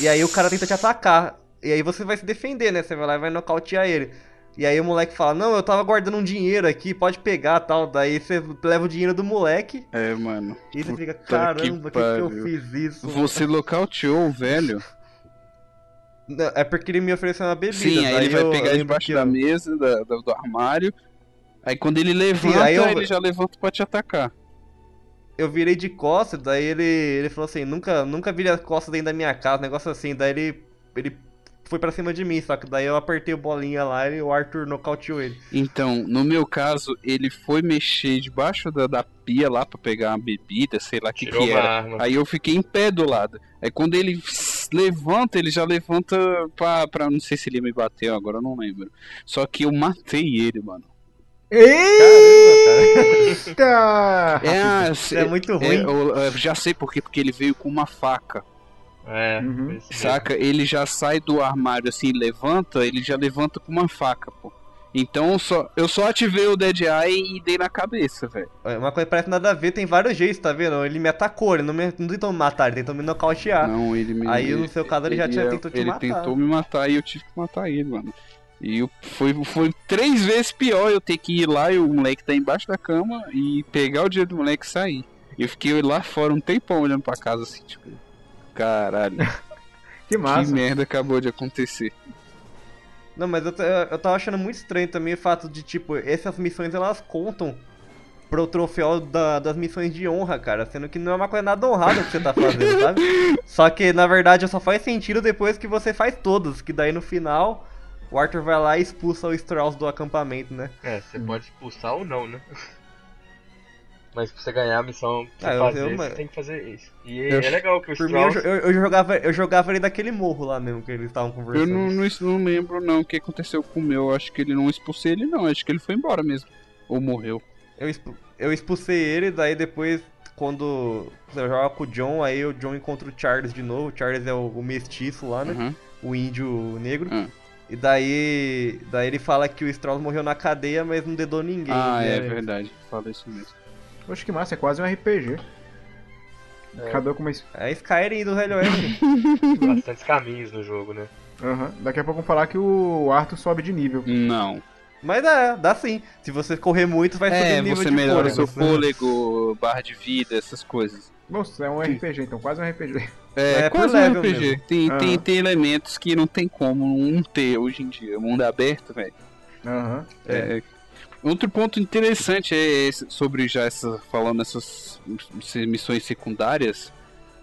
e aí o cara tenta te atacar. E aí você vai se defender, né? Você vai lá e vai nocautear ele. E aí o moleque fala, não, eu tava guardando um dinheiro aqui, pode pegar tal. Daí você leva o dinheiro do moleque É, mano. e você fica, caramba, que que, que eu fiz isso? Você nocauteou o velho? Não, É porque ele me ofereceu uma bebida. Sim, aí ele vai eu- pegar eu lembro debaixo que da eu- mesa, da- do armário. Aí quando ele levanta, aí eu- ele já levanta pra te atacar. Eu virei de costas, daí ele, ele falou assim, nunca, nunca virei as costas dentro da minha casa, negócio assim. Daí ele, ele foi pra cima de mim, só que daí eu apertei o bolinha lá e o Arthur nocauteou ele. Então, no meu caso, ele foi mexer debaixo da, da pia lá pra pegar uma bebida, sei lá o que, que era. arma. Aí eu fiquei em pé do lado. Aí quando ele levanta, ele já levanta pra, pra. Não sei se ele me bateu agora, eu não lembro. Só que eu matei ele, mano. Eita! É, ah, Isso é muito ruim. é, eu, eu já sei por quê, porque ele veio com uma faca. É, Uhum. Saca? Ele já sai do armário assim, levanta, ele já levanta com uma faca, pô. Então eu só, eu só ativei o Dead Eye e dei na cabeça, velho. É, Uma coisa que parece nada a ver, tem vários jeitos, tá vendo? Ele me atacou, ele não, me, não tentou me matar, ele tentou me nocautear. Não, ele me. Aí, no seu caso, ele já tinha tentou te ele matar. tentou me matar e eu tive que matar ele, mano. E eu- foi, foi três vezes pior eu ter que ir lá e o moleque tá embaixo da cama e pegar o dinheiro do moleque e sair. Eu fiquei lá fora um tempão olhando pra casa assim, tipo. Caralho, Que que massa. merda acabou de acontecer. Não, mas eu, eu tava achando muito estranho também o fato de, tipo, essas missões elas contam pro troféu da- das missões de honra, cara. Sendo que não é uma coisa nada honrada que você tá fazendo, sabe? Só que, na verdade, só faz sentido depois que você faz todas. Que daí no final, o Arthur vai lá e expulsa o Strauss do acampamento, né? É, você pode expulsar ou não, né? Mas pra você ganhar a missão pra Ah, eu- fazer, eu- você tem que fazer isso. E Eu- é legal que o Por mim, eu, Strauss... eu, eu jogava, eu jogava ele daquele morro lá mesmo que eles estavam Eu conversando. não, não, não lembro não o que aconteceu com o meu. Acho que ele não expulsei ele não. Acho que ele foi embora mesmo. Ou morreu. Eu, expu- eu expulsei ele, daí depois, quando eu jogo com o John, aí o John encontra o Charles de novo. O Charles é o, o mestiço lá, né? Uhum. O índio negro. Ah. E daí, daí ele fala que o Strauss morreu na cadeia, mas não dedou ninguém. Ah, né? é verdade. Fala isso mesmo. Poxa, que massa, é quase um RPG. Cada um com uma. É Skyrim do Velho Oeste. bastantes caminhos no jogo, né? Aham. Daqui a pouco vamos falar que o Arthur sobe de nível. Não. mas é, dá sim. Se você correr muito, vai subir É, o nível você de melhora fôlego. seu fôlego, barra de vida, essas coisas. Nossa, é um RPG, então quase um RPG. É, É, quase um RPG. mesmo. Tem, tem, Aham. tem elementos que não tem como não ter hoje em dia. Mundo aberto, velho. Aham. É. Outro ponto interessante é esse- sobre já essa, falando essas missões secundárias.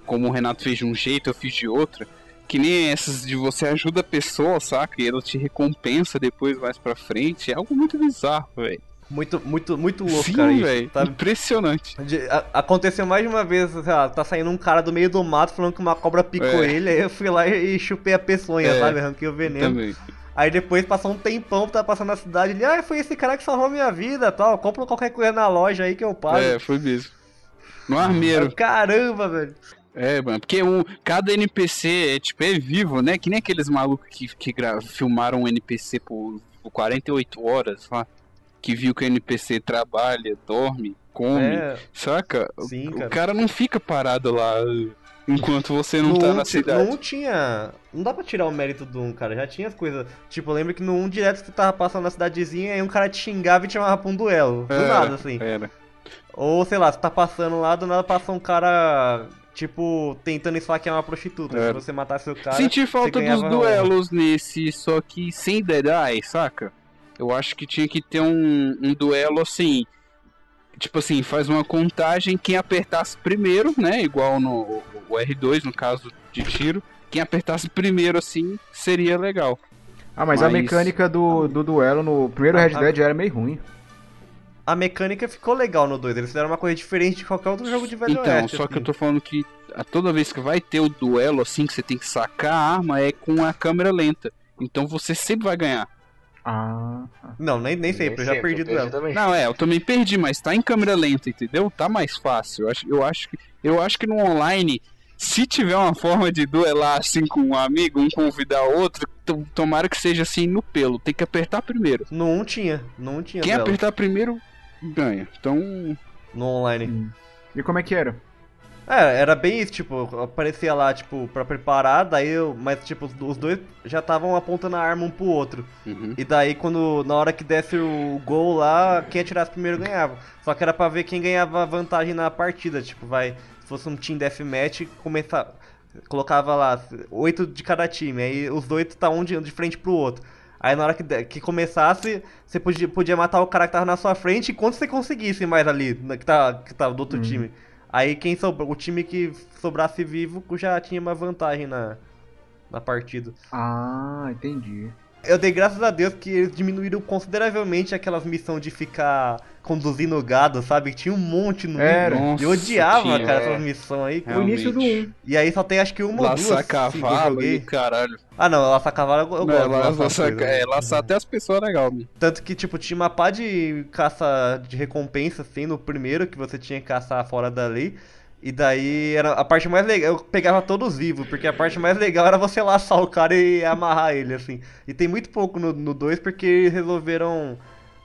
como o Renato fez de um jeito, eu fiz de outro. Que nem essas de você ajuda a pessoa, saca? E ela te recompensa depois mais pra frente. É algo muito bizarro, velho. Muito, muito, muito louco, Sim, cara. velho. sabe? Impressionante. De- a- aconteceu mais de uma vez, sei lá, tá saindo um cara do meio do mato falando que uma cobra picou É. ele, aí eu fui lá e, e chupei a peçonha, É, sabe? Arranquei o veneno. Também. Aí depois passou um tempão, tá passando na cidade, ele, ah, foi esse cara que salvou minha vida, tal, compra qualquer coisa na loja aí que eu pago. É, foi mesmo. No armeiro. Caramba, velho. É, mano, porque um, cada NPC é, tipo, é vivo, né? Que nem aqueles malucos que, que gra- filmaram um NPC por, por 48 horas lá. Que viu que o NPC trabalha, dorme, come, É, saca? O- Sim, o, cara. cara. não fica parado lá enquanto você não no tá 1 na cidade. No 1 tinha. Não dá pra tirar o mérito do 1, cara. Já tinha as coisas. Tipo, eu lembro que no 1 direto você tava passando na cidadezinha e um cara te xingava e te chamava pra um duelo. Do Era, nada, assim. Era. Ou sei lá, você tá passando lá, do nada passa um cara. Tipo, tentando esfaquear uma prostituta. É. Se você matasse o cara. Senti falta dos duelos nesse, só que sem Dead Eye, saca? Eu acho que tinha que ter um, um duelo assim. Tipo assim, faz uma contagem, quem apertasse primeiro, né? Igual no o R2, no caso de tiro. Quem apertasse primeiro assim seria legal. Ah, mas, a Mas- mecânica do, do duelo no primeiro Red Ah, Dead era meio ruim. A mecânica ficou legal no 2. Eles fizeram uma coisa diferente de qualquer outro jogo de Velho Então, Oeste. só que eu assim. tô falando que a- toda vez que vai ter o duelo assim, que você tem que sacar a arma, é com a câmera lenta. Então você sempre vai ganhar. Ah. Não, nem, nem sempre, eu já perdi o duelo. também. Não, é, eu também perdi, mas tá em câmera lenta, entendeu? Tá mais fácil. Eu acho, eu acho, que, eu acho que no online, se tiver uma forma de duelar assim com um amigo, um convidar outro, to- tomara que seja assim no pelo. Tem que apertar primeiro. 1 tinha. 1 tinha Quem duelo. apertar primeiro, ganha. Então, No online. E como é que era? É, era bem isso, tipo, aparecia lá, tipo, pra preparar, daí eu. Mas, tipo, os- os dois já estavam apontando a arma um pro outro. uhum. E daí, quando. Na hora que desse o gol lá, quem atirasse primeiro ganhava. Só que era pra ver quem ganhava vantagem na partida. Tipo, vai. Se fosse um team deathmatch, começar. Colocava lá, oito de cada time. Aí os dois tá um de, de frente pro outro. Aí na hora que, que começasse, você podia, podia matar o cara que tava na sua frente enquanto você conseguisse mais ali, na- que tá, que tava do outro time. Aí quem sobrou, o time que sobrasse vivo já tinha uma vantagem na, na partida. Ah, entendi. Eu dei graças a Deus que eles diminuíram consideravelmente aquelas missões de ficar conduzindo gado, sabe? Tinha um monte no Era. mundo. Nossa, Eu odiava, tinha, cara, é. essas missões aí. O início do Realmente. 1. E aí só tem acho que uma ou duas Laçar que eu cavalo e caralho. Ah não, laçar cavalo eu, eu Não, gosto. la- laçar laçar, coisa. é, laçar até as pessoas é legal, mano. Tanto que, tipo, tinha uma pá de caça de recompensa, assim, no primeiro, que você tinha que caçar fora da lei. E daí era a parte mais legal. Eu pegava todos vivos, porque a parte mais legal era você laçar o cara e amarrar ele, assim. E tem muito pouco no 2 porque eles resolveram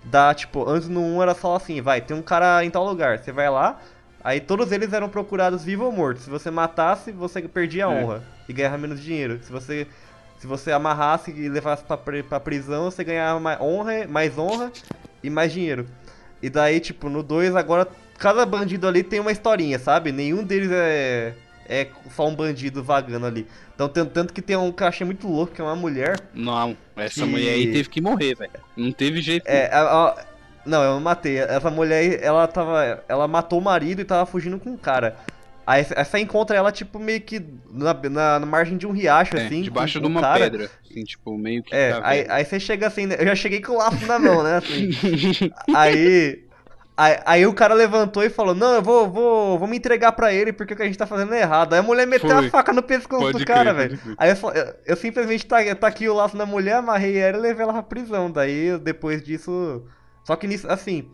dar, tipo, antes no 1 era só assim, vai, tem um cara em tal lugar, você vai lá, aí todos eles eram procurados vivos ou mortos. Se você matasse, você perdia a É. honra e ganhava menos dinheiro. Se você se você amarrasse e levasse pra, pra prisão, você ganhava mais honra, mais honra e mais dinheiro. E daí, tipo, no 2 agora cada bandido ali tem uma historinha, sabe? Nenhum deles é é só um bandido vagando ali. Então tanto que tem um que eu achei muito louco, que é uma mulher. Não, essa Que- mulher aí teve que morrer, velho. Não teve jeito. É, não, eu matei. Essa mulher, aí, ela tava. Ela matou o marido e tava fugindo com um cara. Aí você encontra ela, tipo, meio que na, na, na margem de um riacho, É, assim. debaixo de um uma cara. pedra. Assim, tipo, meio que. É, tá aí, aí você chega assim, né? eu já cheguei com o laço na mão, né? Assim. aí, aí. Aí o cara levantou e falou: Não, eu vou, vou, vou me entregar pra ele porque o que a gente tá fazendo é errado. Aí a mulher meteu Foi. a faca no pescoço Pode do crer, cara, velho. Aí eu, eu, eu simplesmente taquei o laço na mulher, amarrei ela e levei ela pra prisão. Daí depois disso. Só que nisso, assim.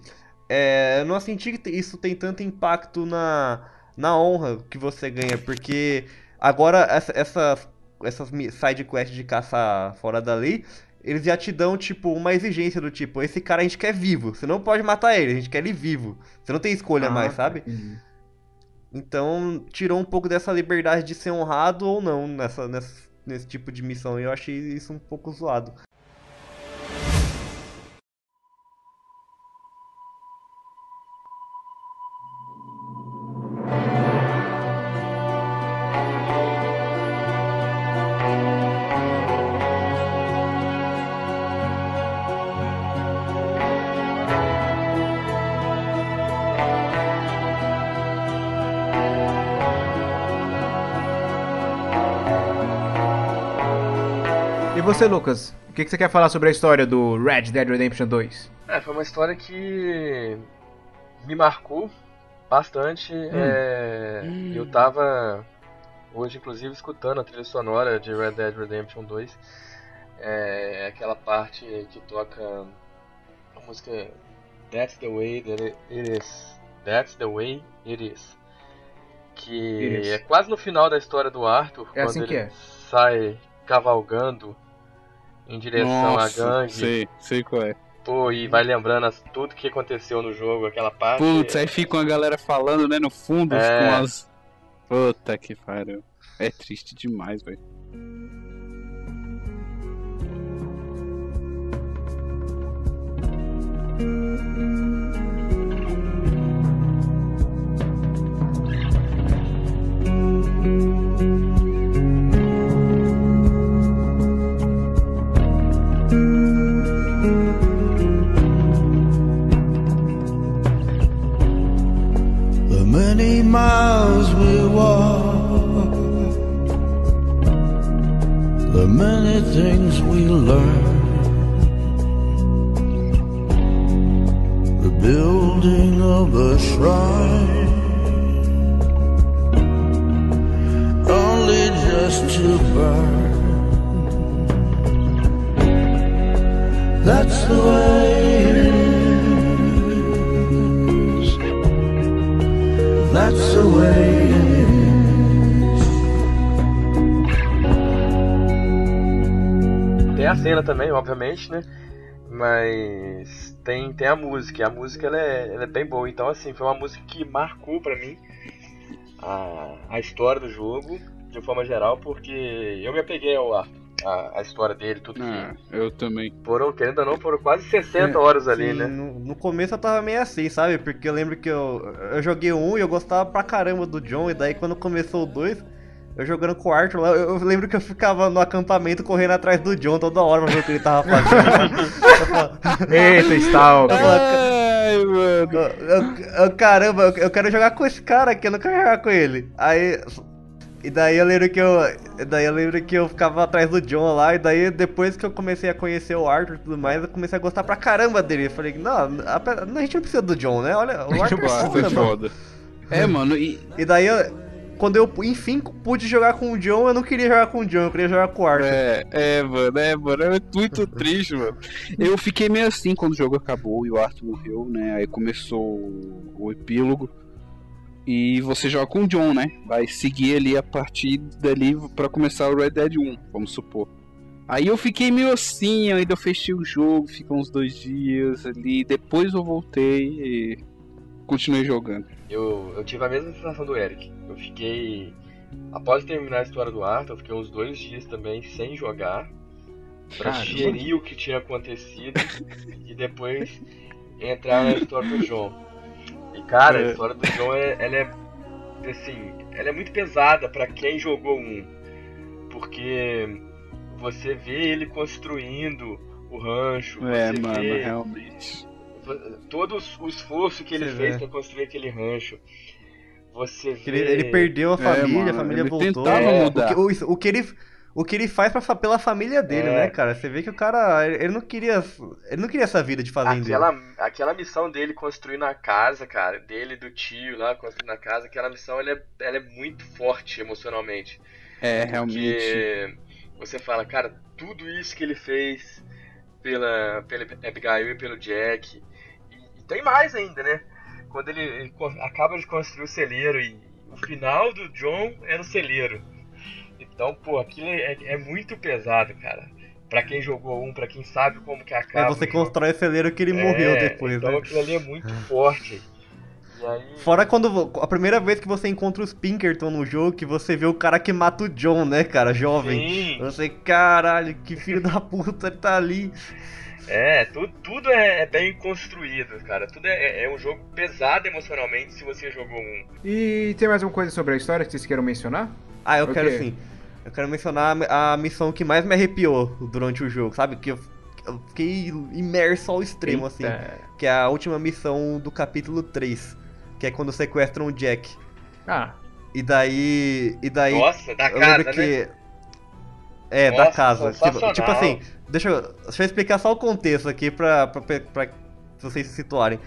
é, eu não senti que isso tem tanto impacto na, na honra que você ganha, porque agora essa, essas, essas side quests de caçar fora da lei, eles já te dão, tipo, uma exigência do tipo, esse cara a gente quer vivo, você não pode matar ele, a gente quer ele vivo. Você não tem escolha Ah, mais, sabe? Então tirou um pouco dessa liberdade de ser honrado ou não nessa, nessa- nesse tipo de missão. E eu achei isso um pouco zoado. Você, Lucas? O que, que você quer falar sobre a história do Red Dead Redemption 2? É, foi uma história que me marcou bastante. é, Eu tava hoje, inclusive, escutando a trilha sonora de Red Dead Redemption 2. É aquela parte que toca a música That's the Way That It Is. That's the Way It Is. Que It is. é quase no final da história do Arthur, É quando assim que ele é. sai cavalgando em direção Nossa, à gangue. sei, sei qual é. Pô, e vai lembrando tudo que aconteceu no jogo, aquela parte. Putz, aí fica uma galera falando, né, no fundo, É. com as... Puta que pariu. É triste demais, velho. Many things we learn, the building of a shrine, only just to burn. That's the way it is. That's the way a cena também, obviamente, né? Mas tem, tem a música, e a música ela é, ela é bem boa. Então, assim, foi uma música que marcou pra mim a, a história do jogo, de forma geral, porque eu me apeguei ao Arthur, a, a história dele, tudo Ah, que. eu também. Foram, querendo ou não, foram quase 60 horas ali, Sim, né? No, no começo eu tava meio assim, sabe? Porque eu lembro que eu, eu joguei um e eu gostava pra caramba do John, e daí quando começou o dois, eu jogando com o Arthur lá, eu, lembro que eu ficava no acampamento correndo atrás do John toda hora pra ver o que ele tava fazendo. Eita, Stalker. Ai, mano. eu- eu- eu- caramba, eu, eu quero jogar com esse cara aqui, eu não quero jogar com ele. Aí. E daí eu lembro que eu. Daí eu lembro que eu ficava atrás do John lá, e daí depois que eu comecei a conhecer o Arthur e tudo mais, eu comecei a gostar pra caramba dele. Eu falei, não, a, a gente não precisa do John, né? Olha, o Arthur é foda, é mano. foda. É, mano, e... E daí eu, quando eu enfim pude jogar com o John, eu não queria jogar com o John, eu queria jogar com o Arthur. É, é, mano, é, mano, é muito triste, mano. Eu fiquei meio assim quando o jogo acabou e o Arthur morreu, né? Aí começou o, epílogo. E você joga com o John, né? Vai seguir ali a partir dali pra começar o Red Dead 1, vamos supor. Aí eu fiquei meio assim, ainda eu fechei o jogo, ficou uns dois dias ali, depois eu voltei e continuei jogando. Eu, eu tive a mesma sensação do Eric. Eu fiquei. Após terminar a história do Arthur, eu fiquei uns dois dias também sem jogar. Pra Caramba. digerir o que tinha acontecido e depois entrar na história do John. E cara, a É. história do John é, ela é assim, ela é muito pesada pra quem jogou um. Porque você vê ele construindo o rancho, É, você mano, vê realmente. Todo o esforço que ele Você fez pra construir aquele rancho. Você vê. Ele, ele perdeu a É, família, mano, a família ele voltou. tentava É, mudar. O que, o, o que ele, o que ele faz pra, pela família dele, É. né, cara? Você vê que o cara, ele, ele não queria, ele não queria essa vida de fazendeiro. Aquela, aquela missão dele construindo a casa, cara, dele e do tio lá construindo a casa, aquela missão ela é, ela é muito forte emocionalmente. É, realmente. Porque você fala, cara, tudo isso que ele fez pela, pela Abigail e pelo Jack. Tem mais ainda, né? Quando ele, ele acaba de construir o celeiro e o final do John é no celeiro. Então, pô, aquilo é, é muito pesado, cara. Pra quem jogou um, pra quem sabe como que É acaba. você o jogo. constrói o celeiro que ele É, morreu depois, Então né? aquilo ali é muito forte. E aí. Fora quando a primeira vez que você encontra os Pinkerton no jogo, que você vê o cara que mata o John, né, cara, jovem. Sim, Você, caralho, que filho da puta, ele tá ali. É, tudo, tudo é, é bem construído, cara. Tudo é, é um jogo pesado emocionalmente se você jogou um. E tem mais alguma coisa sobre a história que vocês queiram mencionar? Ah, eu Ok. quero assim. Eu quero mencionar a, missão que mais me arrepiou durante o jogo, sabe? Que eu, eu fiquei imerso ao extremo, assim. Eita. Que é a última missão do capítulo 3. Que é quando sequestram o Jack. Ah, E daí. E daí. Nossa, da eu casa, lembro né? É, da Nossa, casa. Tipo, tipo assim, deixa eu, deixa eu explicar só o contexto aqui pra, pra, pra, vocês se situarem.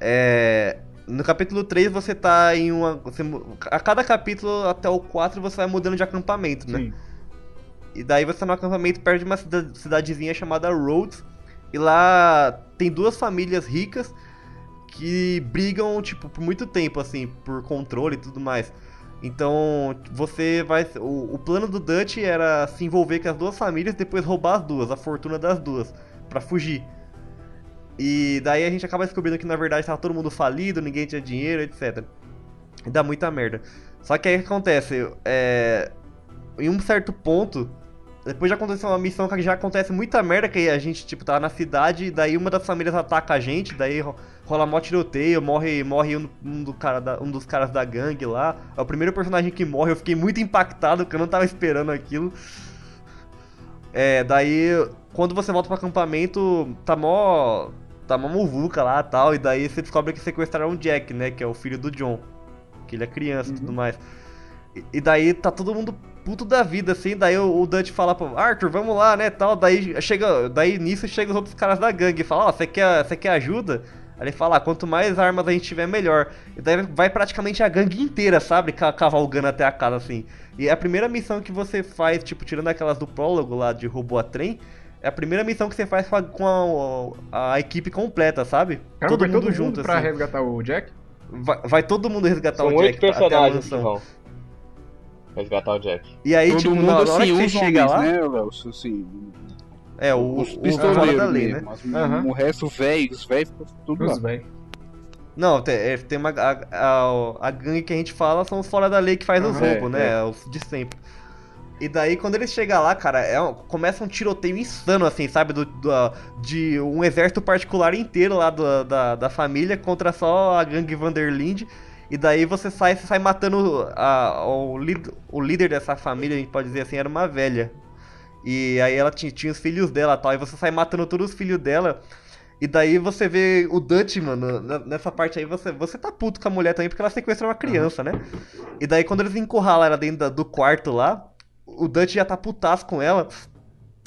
É, no capítulo 3 você tá em uma. você a cada capítulo até o 4 você vai mudando de acampamento, né? Sim. E daí você tá no acampamento perto de uma cida- cidadezinha chamada Rhodes. E lá tem duas famílias ricas que brigam, tipo, por muito tempo, assim, por controle e tudo mais. Então, você vai. O, o plano do Dutch era se envolver com as duas famílias e depois roubar as duas, a fortuna das duas, pra fugir. E daí a gente acaba descobrindo que na verdade tava todo mundo falido, ninguém tinha dinheiro, etc. E dá muita merda. Só que aí o que acontece? É, em um certo ponto, depois de acontecer uma missão que já acontece muita merda, que a gente, tipo, tá na cidade, daí uma das famílias ataca a gente, daí rola mó tiroteio, morre, morre um, um do cara da- um dos caras da gangue lá. É o primeiro personagem que morre, eu fiquei muito impactado, porque eu não tava esperando aquilo. É, daí, quando você volta pro acampamento, tá mó. tá mó muvuca lá e tal, e daí você descobre que sequestraram o Jack, né, que é o filho do John. Que ele é criança e tudo mais. E, e daí tá todo mundo puto da vida, assim, daí o, o Dutch fala pro Arthur, vamos lá, né, tal, daí chega, daí nisso chega os outros caras da gangue e fala, ó, você quer, você quer ajuda? Aí ele fala, ah, quanto mais armas a gente tiver, melhor. E daí vai praticamente a gangue inteira, sabe, ca- cavalgando até a casa, assim. E a primeira missão que você faz, tipo, tirando aquelas do prólogo lá de robô a trem, é a primeira missão que você faz com a, com a- a equipe completa, sabe? Caramba, todo vai mundo junto, pra assim. resgatar o Jack? Vai, vai todo mundo resgatar São o oito Jack até a personagens que mansão. vão resgatar o Jack. E aí, Todo tipo, mundo na, hora assim, que você chega homens, lá... né, Léo? Assim, É, o, os pistoleiros fora da lei, né? mesmo. As- Aham. O resto, velho, os velhos, ficam tudo lá. Os velho. Não, tem, é, tem uma. A, a, a gangue que a gente fala são os fora da lei que faz os Aham, roubos, é, né? Os de sempre. E daí, quando eles chegam lá, cara, é um- começa um tiroteio insano, assim, sabe? Do, do- de um exército particular inteiro lá do- da, da família contra só a gangue Vanderlinde. E daí você sai, você sai matando a- o, o líder dessa família, a gente pode dizer assim, era uma velha. E aí ela tinha, tinha os filhos dela e tal. E você sai matando todos os filhos dela. E daí você vê o Dutch, mano, nessa parte aí, você, você tá puto com a mulher também, porque ela sequestrou uma criança, né? E daí quando eles encurralam ela dentro do quarto lá, o Dutch já tá putaço com ela.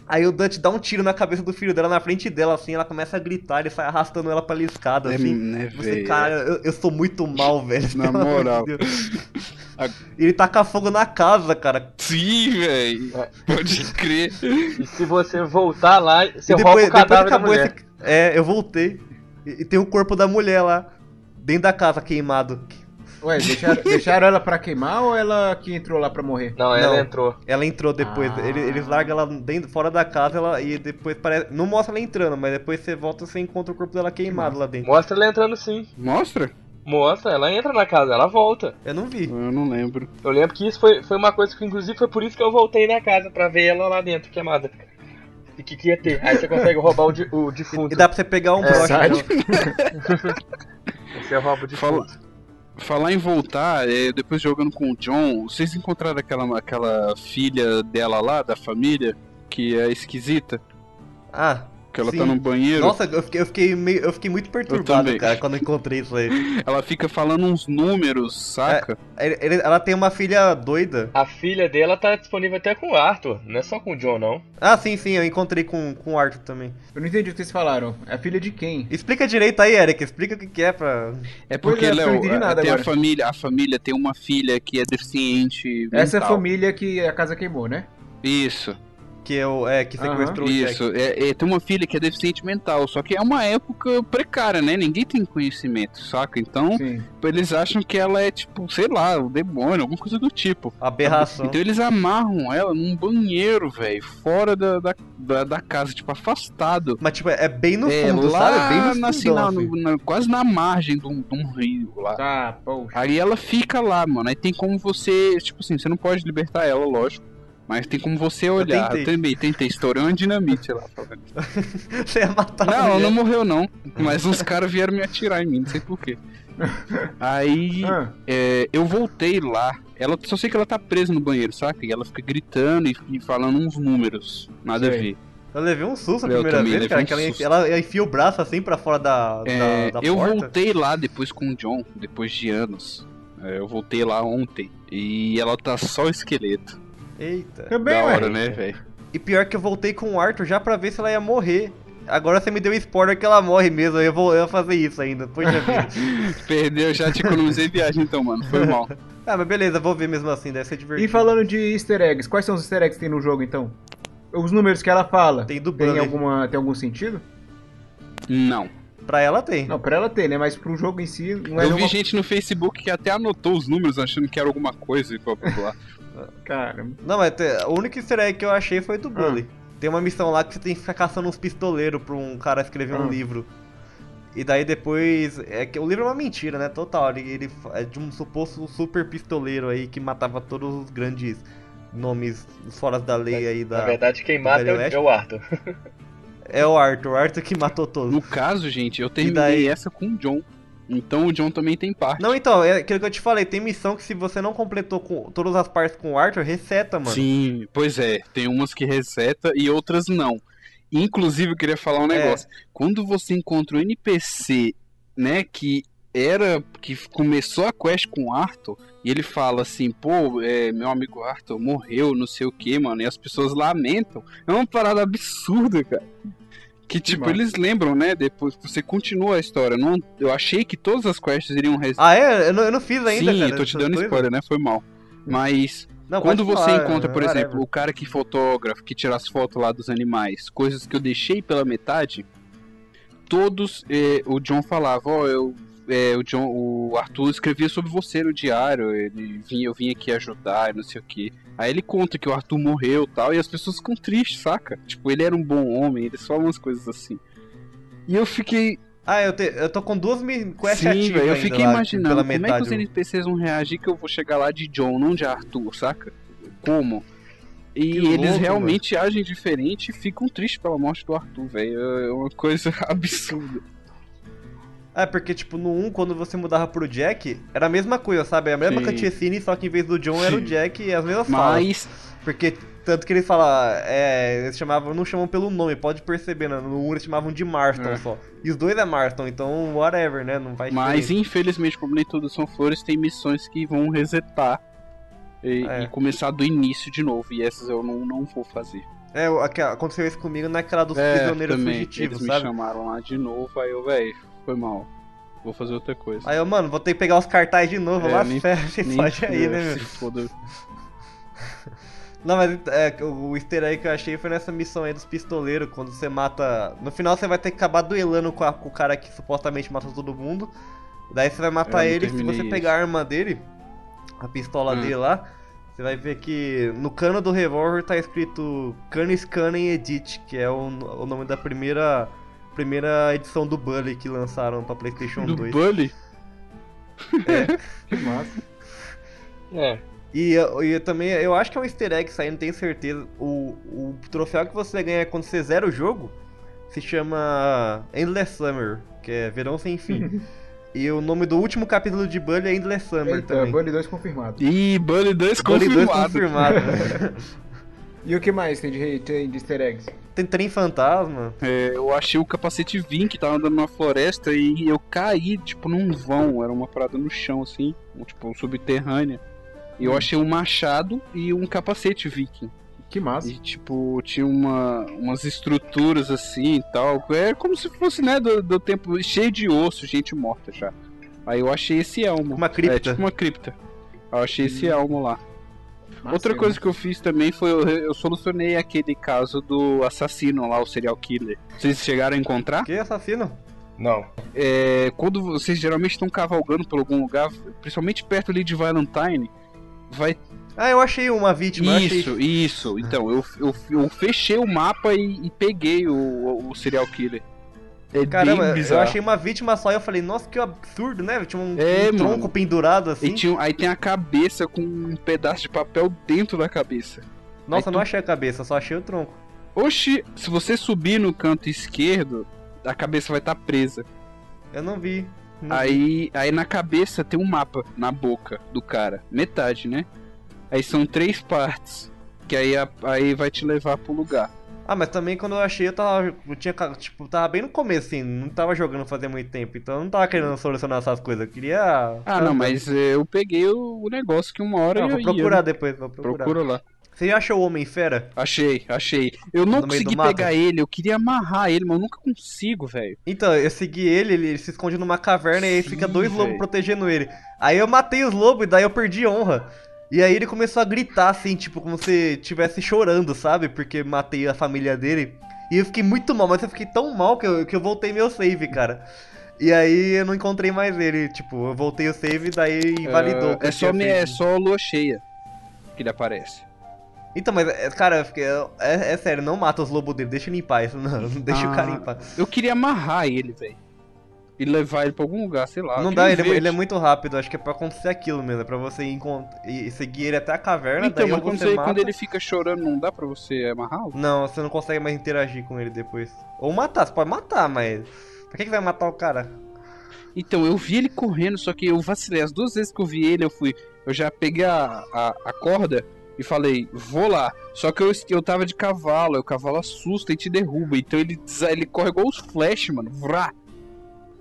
Aí o Dutch dá um tiro na cabeça do filho dela na frente dela, assim, ela começa a gritar, ele sai arrastando ela pela escada, É, assim. né, Você, cara, eu, eu sou muito mal, velho. Na de moral. Deus. A- Ele taca fogo na casa, cara. Sim, velho. Pode crer. E se você voltar lá, você e rouba depois, o cadáver depois da mulher. esse. É, eu voltei. E, e tem o corpo da mulher lá. Dentro da casa queimado. Ué, deixaram, deixaram ela pra queimar ou ela que entrou lá pra morrer? Não, ela Não. entrou. Ela entrou depois. Ah. Ele- Eles largam ela dentro, fora da casa ela, e depois parece. Não mostra ela entrando, mas depois você volta e você encontra o corpo dela queimado lá dentro. Mostra ela entrando sim. Mostra? Mostra, ela entra na casa, ela volta. Eu não vi. Eu não lembro. Eu lembro que isso foi, foi uma coisa que, inclusive, foi por isso que eu voltei na casa, pra ver ela lá dentro, queimada. E que que ia ter? Aí você consegue roubar o, di- o defunto. E dá pra você pegar um É, broche. Você rouba o Fala- defunto. Falar em voltar, é, depois jogando com o John, vocês encontraram aquela, aquela filha dela lá, da família, que é esquisita? Ah, Que ela Sim. tá no banheiro? nossa, eu fiquei, eu fiquei, meio, eu fiquei muito perturbado, cara, quando eu encontrei isso aí. Ela fica falando uns números, saca? Ele- ela tem uma filha doida. A filha dela tá disponível até com o Arthur, não é só com o John, não. Ah, sim, sim, eu encontrei com, com o Arthur também. Eu não entendi o que vocês falaram. É a filha de quem? Explica direito aí, Eric. Explica o que, que é pra. É porque, é, Léo, nada tem a família, a família tem uma filha que é deficiente Essa é a mental. família que a casa queimou, né? Isso, Que, eu, é, que sequestrou o Jack. isso. É, é, tem uma filha que é deficiente mental, só que é uma época precária, né? Ninguém tem conhecimento, saca? Então, Sim. eles acham que ela é, tipo, sei lá, o demônio, alguma coisa do tipo. Aberração. Então eles amarram ela num banheiro, velho, fora da, da, da, da casa, tipo, afastado. Mas, tipo, é bem no é, fundo, lá sabe? Bem no na, assim, fundão, na- assim. no- na- quase na margem de um, de um rio lá. Tá, poxa. Aí ela fica lá, mano. Aí tem como você, tipo assim, você não pode libertar ela, lógico. Mas tem como você olhar. tentei. Eu também tentei, estourei uma dinamite lá. falando. Você ia matar a Não, ela não morreu não. Mas uns caras vieram me atirar em mim, não sei porquê. Aí Ah, é, eu voltei lá. Ela só sei que ela tá presa no banheiro, saca? E ela fica gritando e, e falando uns números. Nada a Sei. ver. Eu levei um susto a Eu primeira vez, cara. um que ela, susto. ela enfia o braço assim pra fora da, É, da, da eu porta. voltei lá depois com o John, depois de anos. É, eu voltei lá ontem. E ela tá só esqueleto. Eita. também, da hora, né, velho? E pior que eu voltei com o Arthur já pra ver se ela ia morrer. Agora você me deu spoiler que ela morre mesmo, eu vou, eu vou fazer isso ainda. Poxa vida. Perdeu, já te economizei viagem então, mano. Foi mal. ah, mas beleza, vou ver mesmo assim, deve ser divertido. E falando de easter eggs, quais são os easter eggs que tem no jogo então? Os números que ela fala. Tem do tem, alguma, tem algum sentido? Não. Pra ela tem. Não, pra ela ter, né? Mas pro jogo em si não é Eu vi nenhuma... gente no Facebook que até anotou os números achando que era alguma coisa e blá Cara, Não, mas te- o único easter egg que eu achei foi do Bully. Tem uma missão lá que você tem que ficar caçando uns pistoleiros pra um cara escrever um Ah. livro. E daí depois. É que o livro é uma mentira, né? Total. Ele, ele é de um suposto super pistoleiro aí que matava todos os grandes nomes fora da lei aí da. Na verdade, quem mata é é o Arthur. É o Arthur, o Arthur que matou todos. No caso, gente, eu terminei daí? essa com o John. Então o John também tem parte. Não, então, é aquilo que eu te falei, tem missão que se você não completou com todas as partes com o Arthur, reseta, mano. Sim, pois é. Tem umas que reseta e outras não. Inclusive, eu queria falar um É. negócio. Quando você encontra um NPC, né, que era. que começou a quest com o Arthur, e ele fala assim, pô, é, meu amigo Arthur morreu, não sei o que, mano, e as pessoas lamentam. É uma parada absurda, cara. Que tipo, eles lembram, né? Depois você continua a história. Não, eu achei que todas as quests iriam resetar. Ah, é? Eu não, eu não fiz ainda, Sim, cara. eu tô te dando coisas. spoiler, né? Foi mal. Mas Não, quando você falar, encontra, por whatever. exemplo, o cara que fotógrafo, que tira as fotos lá dos animais, coisas que eu deixei pela metade, todos eh, o John falava, ó, eu eh, o John, o Arthur escrevia sobre você no diário, ele vinha, eu vim aqui ajudar, não sei o que. Aí ele conta que o Arthur morreu e tal, e as pessoas ficam tristes, saca? Tipo, ele era um bom homem, eles falam umas coisas assim. E eu fiquei, Ah, eu, te- eu tô com duas quests Sim, ativas eu fiquei imaginando como é que metade. os NPCs vão reagir que eu vou chegar lá de John, não de Arthur, saca? Como? E Que eles louco, realmente agem diferente e ficam tristes pela morte do Arthur, velho. É uma coisa absurda. É, porque, tipo, no 1, quando você mudava pro Jack, era a mesma coisa, sabe? A mesma Sim. cutscene, só que em vez do John era o Sim. Jack e as mesmas falas. Mas, Porque, tanto que ele fala, é, eles chamavam, não chamam pelo nome, pode perceber, né? No 1 eles chamavam de Marston É. só. E os dois é Marston, então, whatever, né? Não faz mas infelizmente, como nem tudo são flores, tem missões que vão resetar e, É. e começar do início de novo. E essas eu não, não vou fazer. É, aconteceu isso comigo naquela dos prisioneiros É, também. fugitivos, Eles me sabe? chamaram lá de novo, aí eu, velho, foi mal. Vou fazer outra coisa. Aí eu, mano, vou ter que pegar os cartazes de novo É, lá, nem- você Nem- pode aí, né, meu? foda. Não, mas é, o easter egg que eu achei foi nessa missão aí dos pistoleiros, quando você mata... No final você vai ter que acabar duelando com, a- com o cara que supostamente matou todo mundo. Daí você vai matar ele, se você isso. pegar a arma dele, a pistola Hum. dele lá, você vai ver que no cano do revólver tá escrito Canis Canem Edit, que é o, o nome da primeira primeira edição do Bully que lançaram pra Playstation Do 2. Bully? que massa. É, E, eu- e eu também, eu acho que é um easter egg isso aí, não tenho certeza. O, o troféu que você ganha quando você zera o jogo se chama Endless Summer, que é verão sem fim. e o nome do último capítulo de Bully é Endless Summer Eita, também. Bully 2 confirmado. Ih, Bully 2 Bully 2 confirmado. confirmado. E o que mais tem de, tem de easter eggs? Tem trem fantasma. É, eu achei o capacete Vim que tava andando na floresta e eu caí, tipo, num vão. Era uma parada no chão, assim, um, tipo, subterrânea. E eu achei um machado e um capacete viking. Que massa. E, tipo, tinha uma, umas estruturas assim e tal. É como se fosse, né, do, do tempo cheio de osso, gente morta já. Aí eu achei esse elmo. Uma cripta. É, tipo uma cripta. Eu achei esse elmo lá. Outra coisa que eu fiz também foi eu, eu solucionei aquele caso do assassino lá, o serial killer. Vocês chegaram a encontrar? Que assassino? não. É, quando vocês geralmente estão cavalgando por algum lugar, principalmente perto ali de Valentine, vai. Ah, eu achei uma vítima. eu achei... Isso, isso. Então, eu, eu, eu fechei o mapa e, e peguei o, o serial killer. É Caramba, eu achei uma vítima só e eu falei, nossa, que absurdo, né? Tinha um, É, um tronco pendurado assim. E tinha- aí tem a cabeça com um pedaço de papel dentro da cabeça. Nossa, aí não tu- achei a cabeça, só achei o tronco. Oxi, se você subir no canto esquerdo, a cabeça vai estar presa. Eu não vi. não vi. Aí, aí na cabeça tem um mapa na boca do cara. Metade, né? Aí são três partes. Que aí, aí vai te levar pro lugar. Ah, mas também quando eu achei, eu tava. Eu tinha, tipo, tava bem no começo, assim, não tava jogando fazia muito tempo, então eu não tava querendo solucionar essas coisas, eu queria. Ah, não, mas é, eu peguei o, negócio que uma hora Não, eu vou ia, procurar né? depois, vou procurar. Procura lá. Você achou o Homem-Fera? Achei, achei. Eu não No consegui pegar ele, eu queria amarrar ele, mas eu nunca consigo, velho. Então, eu segui ele, ele se esconde numa caverna e aí Sim, fica dois lobos velho. protegendo ele. Aí eu matei os lobos e daí eu perdi honra. E aí ele começou a gritar assim, tipo, como se estivesse chorando, sabe? Porque matei a família dele. E eu fiquei muito mal, mas eu fiquei tão mal que eu, que eu voltei meu save, cara. E aí eu não encontrei mais ele, tipo, eu voltei o save e daí invalidou. que É eu só, me, é só lua cheia que ele aparece. Então, mas, é, cara, eu fiquei, é, é sério, não mata os lobos dele, deixa ele em paz. Não, não deixa o cara em Ah, paz. Eu queria amarrar ele, velho. E levar ele pra algum lugar, sei lá. Não dá, ele, ele é que- muito rápido, acho que é pra acontecer aquilo mesmo, é pra você e seguir ele até a caverna, Então, daí mas quando, você mata... quando ele fica chorando, não dá pra você amarrá-lo? Não, você não consegue mais interagir com ele depois. Ou matar, você pode matar, mas... Pra que, que vai matar o cara? Então, eu vi ele correndo, só que eu vacilei. As duas vezes que eu vi ele, eu fui. Eu já peguei a, a, a corda e falei, vou lá. Só que eu, eu tava de cavalo, o cavalo assusta e te derruba. Então ele, ele corre igual os flash, mano. Vrá.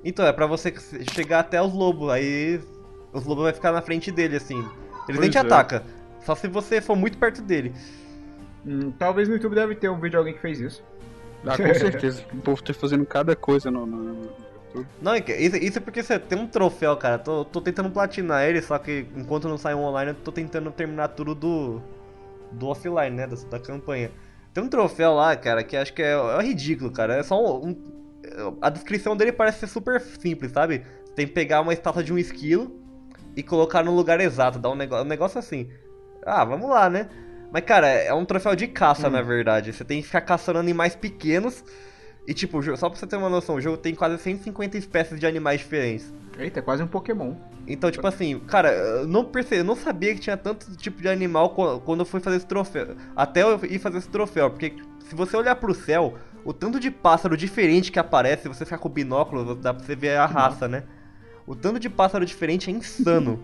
Então, é pra você chegar até os lobos, aí os lobos vai ficar na frente dele, assim. Eles nem te é. atacam, só se você for muito perto dele. Hum, talvez no YouTube deve ter um vídeo de alguém que fez isso. Ah, com certeza. o povo tá fazendo cada coisa no. no- no- Não, é isso, isso é porque você tem um troféu, cara. Tô, tô tentando platinar ele, só que enquanto não sai um online, eu tô tentando terminar tudo do. do offline, né? Da, da campanha. Tem um troféu lá, cara, que acho que é, é ridículo, cara. É só um, um- A descrição dele parece ser super simples, sabe? Você tem que pegar uma estátua de um esquilo e colocar no lugar exato, dar um negócio, um negócio assim. Ah, vamos lá, né? Mas, cara, é um troféu de caça, na verdade. Você tem que ficar caçando animais pequenos. E, tipo, só pra você ter uma noção, o jogo tem quase 150 espécies de animais diferentes. Eita, é quase um Pokémon. Então, tipo assim, cara, eu não percebi, eu não sabia que tinha tanto tipo de animal quando eu fui fazer esse troféu. Até eu ir fazer esse troféu, porque se você olhar pro céu, o tanto de pássaro diferente que aparece, você ficar com o binóculo, dá pra você ver a raça, né? O tanto de pássaro diferente é insano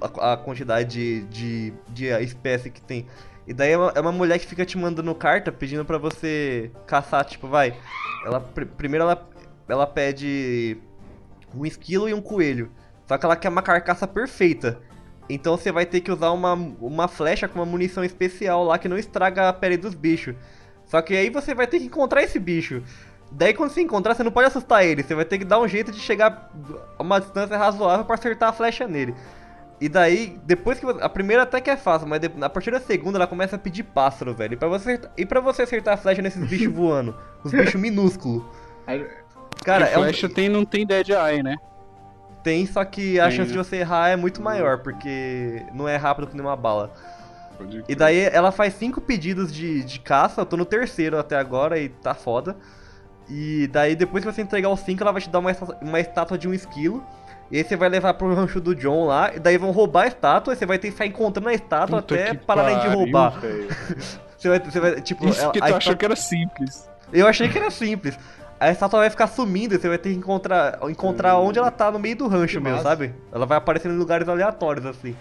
a, a quantidade de, de, de espécie que tem. E daí é uma, é uma mulher que fica te mandando carta pedindo pra você caçar, tipo, vai. Ela pr- primeiro ela, ela pede um esquilo e um coelho. Só que ela quer uma carcaça perfeita. Então você vai ter que usar uma, uma flecha com uma munição especial lá que não estraga a pele dos bichos. Só que aí você vai ter que encontrar esse bicho. Daí quando você encontrar, você não pode assustar ele. Você vai ter que dar um jeito de chegar a uma distância razoável pra acertar a flecha nele. E daí, depois que você, A primeira até que é fácil, mas a partir da segunda ela começa a pedir pássaro, velho. E pra você, acertar- e pra você acertar a flecha nesses bichos voando? Os bichos minúsculos. Cara, Porque é um, Flecha tem, não tem Dead Eye, né? tem, só que a Tem, chance de né? você errar é muito maior, porque não é rápido que nem uma bala. Pode E daí ela faz cinco pedidos de, de caça, eu tô no terceiro até agora e tá foda. E daí depois que você entregar os cinco, ela vai te dar uma, uma estátua de um esquilo. E aí você vai levar pro rancho do John lá, e daí vão roubar a estátua, e você vai ter que ficar encontrando a estátua Puta até que pararem de roubar. Você vai, você vai, tipo, Isso ela- que a tu estátua- achou que era simples. Eu achei que era simples. A estátua vai ficar sumindo e você vai ter que encontrar, encontrar onde ela tá no meio do rancho Que mesmo, massa. sabe? Ela vai aparecendo em lugares aleatórios assim.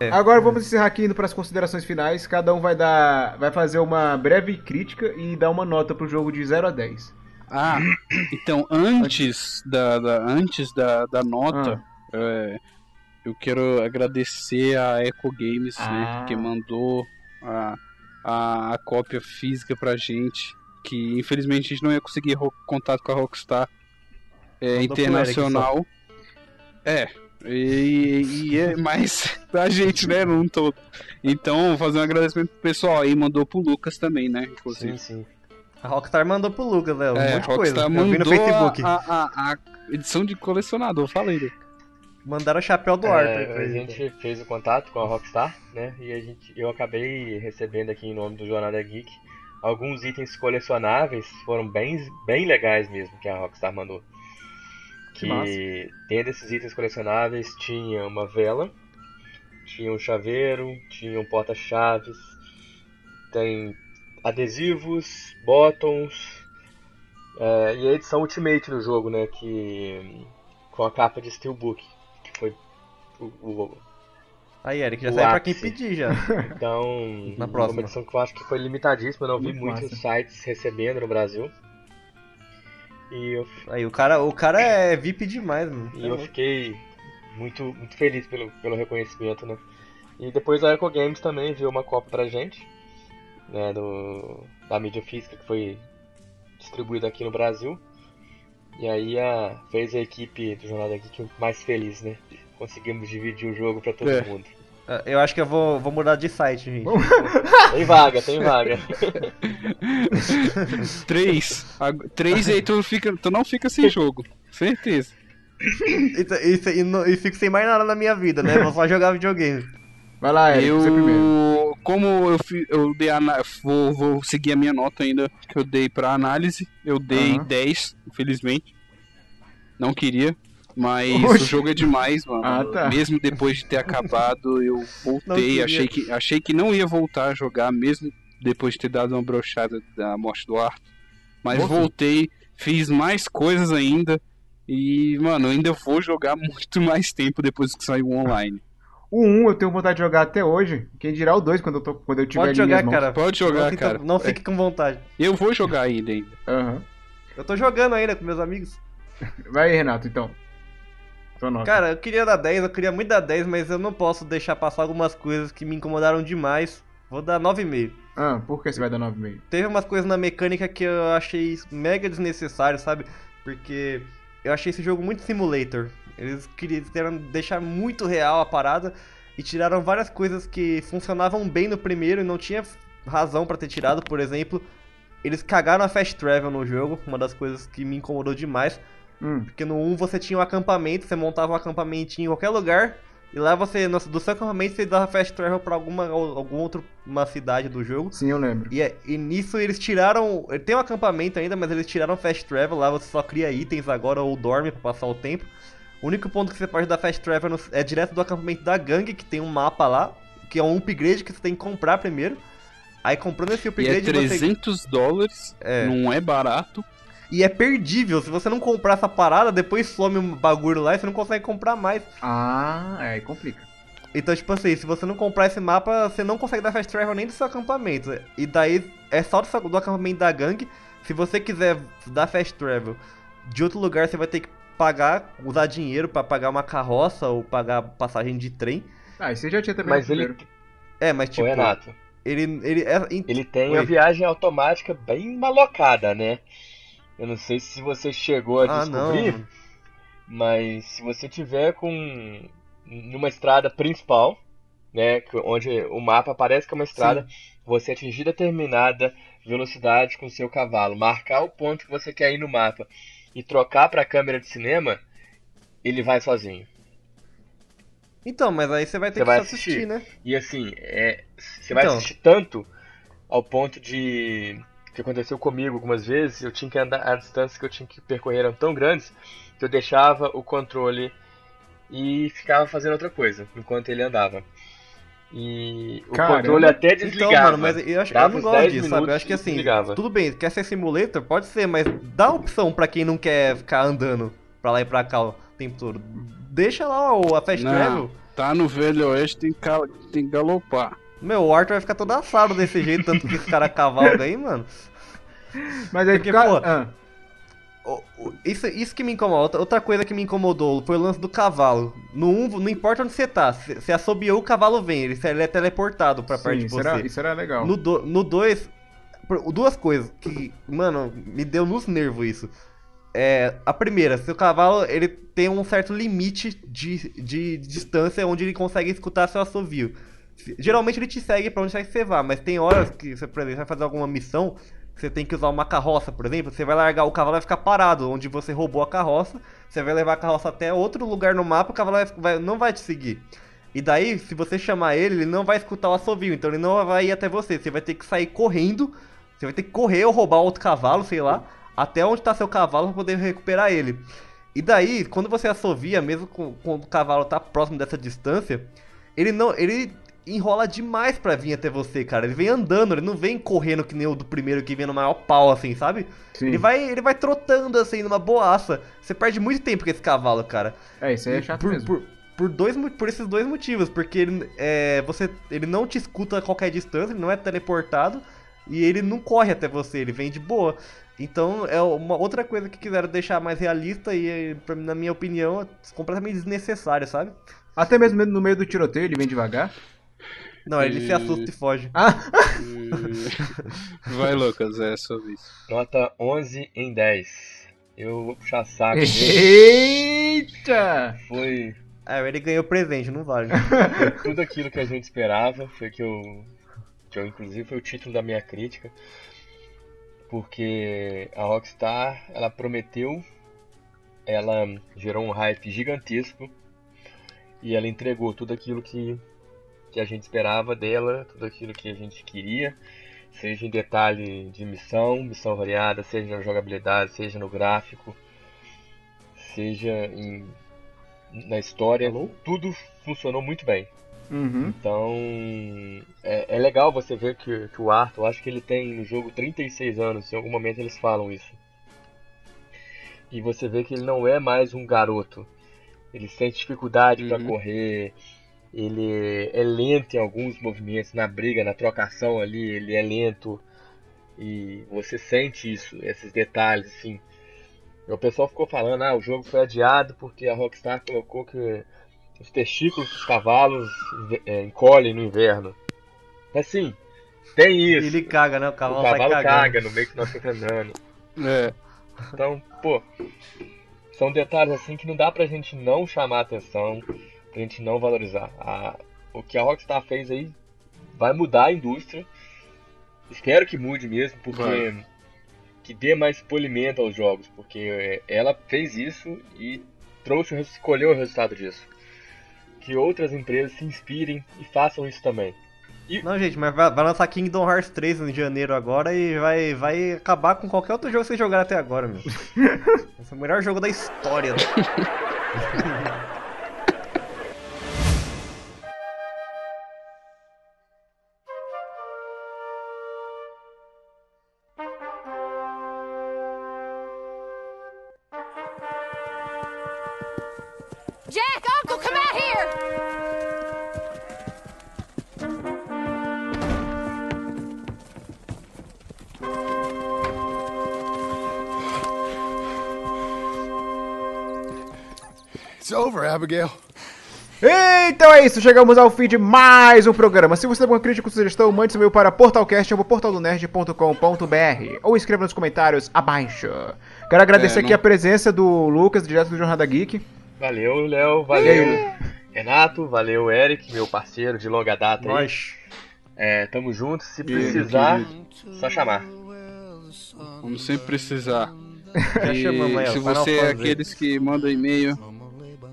É. Agora vamos encerrar aqui indo para as considerações finais. Cada um vai dar, vai fazer uma breve crítica e dar uma nota pro jogo de 0 a 10. Ah, então antes da, da- antes da, da nota, é, eu quero agradecer a Eco Games, né, Ah. que mandou a, a, a cópia física pra gente, que infelizmente a gente não ia conseguir contato com a Rockstar é, internacional. É, e, e é mais da gente, né, num todo. Então, vou fazer um agradecimento pro pessoal aí, mandou pro Lucas também, né, inclusive. Sim, sim. A Rockstar mandou pro Lucas, Léo. Um É, monte de coisa. Eu vi no mandou Facebook. A, a, a edição de colecionador, falei. Mandaram o chapéu do É, Arthur a gente fez o contato com a Rockstar, né? E a gente, eu acabei recebendo aqui em nome do Jornada Geek alguns itens colecionáveis, foram bem, bem legais mesmo que a Rockstar mandou. Que Que massa. dentro desses itens colecionáveis tinha uma vela, tinha um chaveiro, tinha um porta-chaves, tem adesivos, bottoms é, e a edição Ultimate do jogo, né? Que com a capa de Steelbook, que foi o, o- Aí, Eric, já O sai pra quem pedir já. então Na uma próxima. edição que eu acho que foi limitadíssima, eu não vi Muito muitos sites recebendo no Brasil. E eu, Aí, o cara, o cara é VIP demais, mano. e eu fiquei muito, muito feliz pelo, pelo reconhecimento, né? E depois a Eco Games também enviou uma cópia pra gente, né, do, da mídia física que foi distribuída aqui no Brasil. E aí a, fez a equipe do Jornal da Geek mais feliz, né? Conseguimos dividir o jogo pra todo É. mundo. Eu acho que eu vou, vou mudar de site, gente. Tem vaga, tem vaga. Três. Ag- Três e aí tu, fica, tu não fica sem jogo. Certeza. E, e, e, não- e fico sem mais nada na minha vida, né? Vou só jogar videogame. Vai lá, Eric, você primeiro. Eu. Como eu, eu dei ana- vou, vou seguir a minha nota ainda que eu dei pra análise. Eu dei Aham. 10, infelizmente. Não queria. Mas Oxi. o jogo é demais, mano. Ah, tá. Mesmo depois de ter acabado, eu Não voltei. Achei que, achei que não ia voltar a jogar, mesmo depois de ter dado uma brochada da morte do Arthur. Mas Nossa. voltei, fiz mais coisas ainda. E, mano, eu ainda vou jogar muito mais tempo depois que sair o online. O 1 eu tenho vontade de jogar até hoje. Quem dirá o 2 quando eu, tô, quando eu tiver Pode jogar, cara. Pode não jogar, fica- cara. Não fique com vontade. Eu vou jogar ainda ainda. Aham. Eu tô jogando ainda com meus amigos. Vai aí, Renato, então. Cara, eu queria dar 10, eu queria muito dar 10, mas eu não posso deixar passar algumas coisas que me incomodaram demais. Vou dar 9,5. Ah, por que você vai dar 9,5? Teve umas coisas na mecânica que eu achei mega desnecessário, sabe? Porque eu achei esse jogo muito simulator. Eles queriam deixar muito real a parada e tiraram várias coisas que funcionavam bem no primeiro e não tinha razão pra ter tirado, por exemplo. Eles cagaram a fast travel no jogo, uma das coisas que me incomodou demais. Hum, Porque no 1 você tinha um acampamento, você montava um acampamentinho em qualquer lugar, e lá você, no- do seu acampamento, você dava fast travel pra alguma, alguma outra uma cidade do jogo. sim, eu lembro. E, é- e nisso eles tiraram. Tem um acampamento ainda, mas eles tiraram fast travel. Lá você só cria itens agora ou dorme pra passar o tempo. O único ponto que você pode dar fast travel no- é direto do acampamento da gangue, que tem um mapa lá, que é um upgrade que você tem que comprar primeiro. Aí comprando esse E é upgrade você. 300 dólares, É. não é barato. E é perdível. Se você não comprar essa parada, depois some um bagulho lá e você não consegue comprar mais. Ah, é, aí complica. Então, tipo assim, se você não comprar esse mapa, você não consegue dar fast travel nem do seu acampamento. E daí é só do, seu- do acampamento da gangue. Se você quiser dar fast travel de outro lugar, você vai ter que pagar, usar dinheiro pra pagar uma carroça ou pagar passagem de trem. Ah, você já tinha também Mas ele. É, mas tipo, Renato, ele ele é ele tem Oi. a viagem automática bem malocada, né? Eu não sei se você chegou a Ah, não. descobrir, mano. mas se você tiver com numa estrada principal, né, onde o mapa parece que é uma estrada, você atingir determinada velocidade com seu cavalo, marcar o ponto que você quer ir no mapa e trocar para a câmera de cinema, ele vai sozinho. Então, mas aí você vai ter Você que vai assistir, assistir. né? E assim, é, você vai Então. assistir tanto ao ponto de. Que aconteceu comigo algumas vezes, eu tinha que andar. A distância que eu tinha que percorrer eram tão grandes que eu deixava o controle e ficava fazendo outra coisa enquanto ele andava. E o Caramba. controle até desligava. Então, mano, mas eu, acho, eu Dava não gosto 10 disso, sabe? Eu acho que assim, desligava. tudo bem, quer ser simulator? Pode ser, mas dá opção pra quem não quer ficar andando pra lá e pra cá o tempo todo. Deixa lá o, a fast Não. travel. Tá no Velho Oeste, tem, cal- tem que galopar. Meu, o Arthur vai ficar todo assado desse jeito, tanto que esse cara cavalga aí, mano. Mas aí Porque, fica. pô, ah, Isso, isso que me incomoda. Outra- coisa que me incomodou foi o lance do cavalo. No 1, não importa onde você tá, se você assobiou, o cavalo vem, ele, ele é teleportado pra perto sim, de isso você. era, isso era legal. No 2, no dois, duas coisas que, mano, me deu nos nervos isso. É, a primeira, seu cavalo ele tem um certo limite de, de distância onde ele consegue escutar seu assovio. Geralmente ele te segue pra onde quer que você vá, mas tem horas que você, por exemplo, vai fazer alguma missão, você tem que usar uma carroça, por exemplo, você vai largar, o cavalo vai ficar parado onde você roubou a carroça, você vai levar a carroça até outro lugar no mapa, o cavalo vai- vai- não vai te seguir. E daí, se você chamar ele, ele não vai escutar o assovio, então ele não vai ir até você. Você vai ter que sair correndo, você vai ter que correr ou roubar outro cavalo, sei lá, até onde tá seu cavalo pra poder recuperar ele. E daí, quando você assovia, mesmo quando o cavalo tá próximo dessa distância, ele não. ele enrola demais pra vir até você, cara. Ele vem andando, ele não vem correndo que nem o do primeiro que vem no maior pau, assim, sabe? Sim. Ele vai, ele vai trotando, assim, numa boaça. Você perde muito tempo com esse cavalo, cara. É, isso aí é chato por, mesmo. Por, por, dois, por esses dois motivos. Porque ele, é, você, ele não te escuta a qualquer distância, ele não é teleportado. E ele não corre até você, ele vem de boa. Então é uma outra coisa que quiseram deixar mais realista e, na minha opinião, é completamente desnecessário, sabe? Até mesmo no meio do tiroteio ele vem devagar. Não, ele se E- assusta e foge. Ah, Vai, Lucas, é sobre isso. Nota 11 em 10. Eu vou puxar saco dele. eita! Foi, É, ele ganhou presente, não vale. foi tudo aquilo que a gente esperava. Foi que eu, que eu. Inclusive foi o título da minha crítica. Porque a Rockstar, ela prometeu, ela gerou um hype gigantesco. E ela entregou tudo aquilo que, que a gente esperava dela, tudo aquilo que a gente queria. Seja em detalhe de missão, missão variada, seja na jogabilidade, seja no gráfico, seja em, na história, Alô? tudo funcionou muito bem. Uhum. Então é, é legal você ver que, que o Arthur, eu acho que ele tem no jogo 36 anos, em algum momento eles falam isso. E você vê que ele não é mais um garoto. Ele sente dificuldade para Uhum. correr, ele é lento em alguns movimentos, na briga, na trocação ali, ele é lento. E você sente isso, esses detalhes, assim. E o pessoal ficou falando, ah, o jogo foi adiado porque a Rockstar colocou que os testículos dos cavalos é, encolhem no inverno. Assim, tem isso. Ele caga, né? O o cavalo, cavalo sai cagando. caga no meio que nós estamos andando. É, Então, pô, são detalhes assim que não dá pra gente não chamar atenção, pra gente não valorizar. A- o que a Rockstar fez aí vai mudar a indústria. Espero que mude mesmo, porque Vai. que dê mais polimento aos jogos, porque é, ela fez isso e trouxe, escolheu o resultado disso. Que outras empresas se inspirem e façam isso também. Não, gente, mas vai, vai lançar Kingdom Hearts 3 em janeiro agora e vai, vai acabar com qualquer outro jogo que vocês jogaram até agora, meu. Esse é o melhor jogo da história. Jack, Abigail. Então é isso, chegamos ao fim de mais um programa. Se você tem alguma crítica ou sugestão, mande seu e-mail para portalcast.portaldonerd.com.br ou escreva nos comentários abaixo. Quero agradecer É, aqui a presença do Lucas, direto do Jornada Geek. Valeu, Léo, valeu, Renato, valeu, Eric, meu parceiro de longa data. Nós. É, tamo junto, se precisar, só chamar. vamos sempre precisar. Já E se você é aqueles que mandam e-mail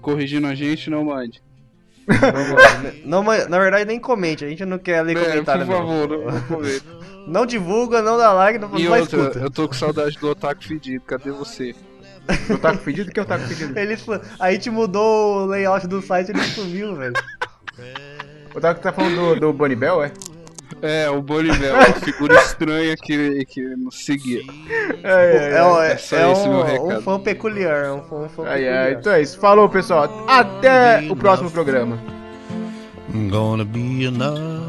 corrigindo a gente, não mande. Não, mas, na verdade, nem comente, a gente não quer ler É, por comentário, não. favor, não, não comenta. Não divulga, não dá like, não, E não outra, escuta. eu tô com saudade do Otaku Fedido, cadê você? O Taco Pedido? que é o Taco Pedido? Ele, a gente mudou o layout do site e ele sumiu, velho. O Taco tá falando do, do Bunny Bell, é? É, o Bolivel, uma figura estranha que, que nos seguia. É, um- é, É só é esse meu um, recado. um fã peculiar, é um fã, um fã Ai, peculiar. ai, então é isso. Falou, pessoal. Até o próximo programa. Gonna be enough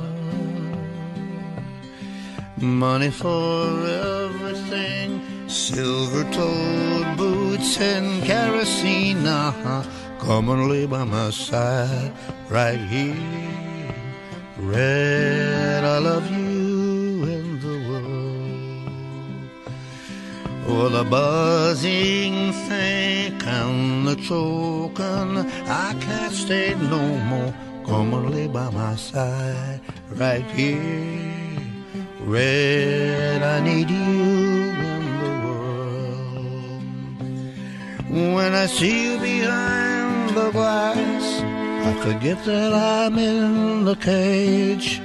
money for everything. Silver toed boots and kerosene. Uh-huh. Come and lay by my side right here. Red, I love you and the world. Oh, the buzzing think and the choking. I can't stay no more. Come and lay by my side right here. Red, I need you in the world. When I see you behind the glass, I forget that I'm in the cage.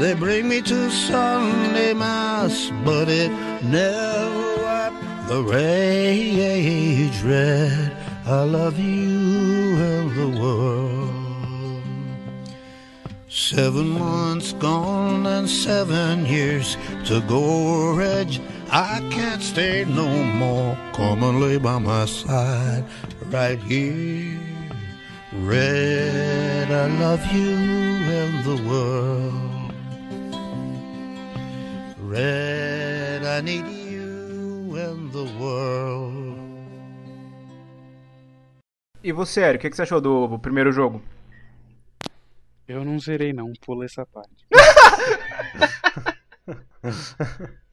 They bring me to Sunday Mass, but it never wiped the rage red. I love you and the world. Seven months gone and seven years to go, Reg. I can't stay no more. Come and lay by my side right here. Red, I love you and the world. Red, I need you and the world. E você, Eric, o que que você achou do primeiro jogo? Eu não zerei não, pula essa parte.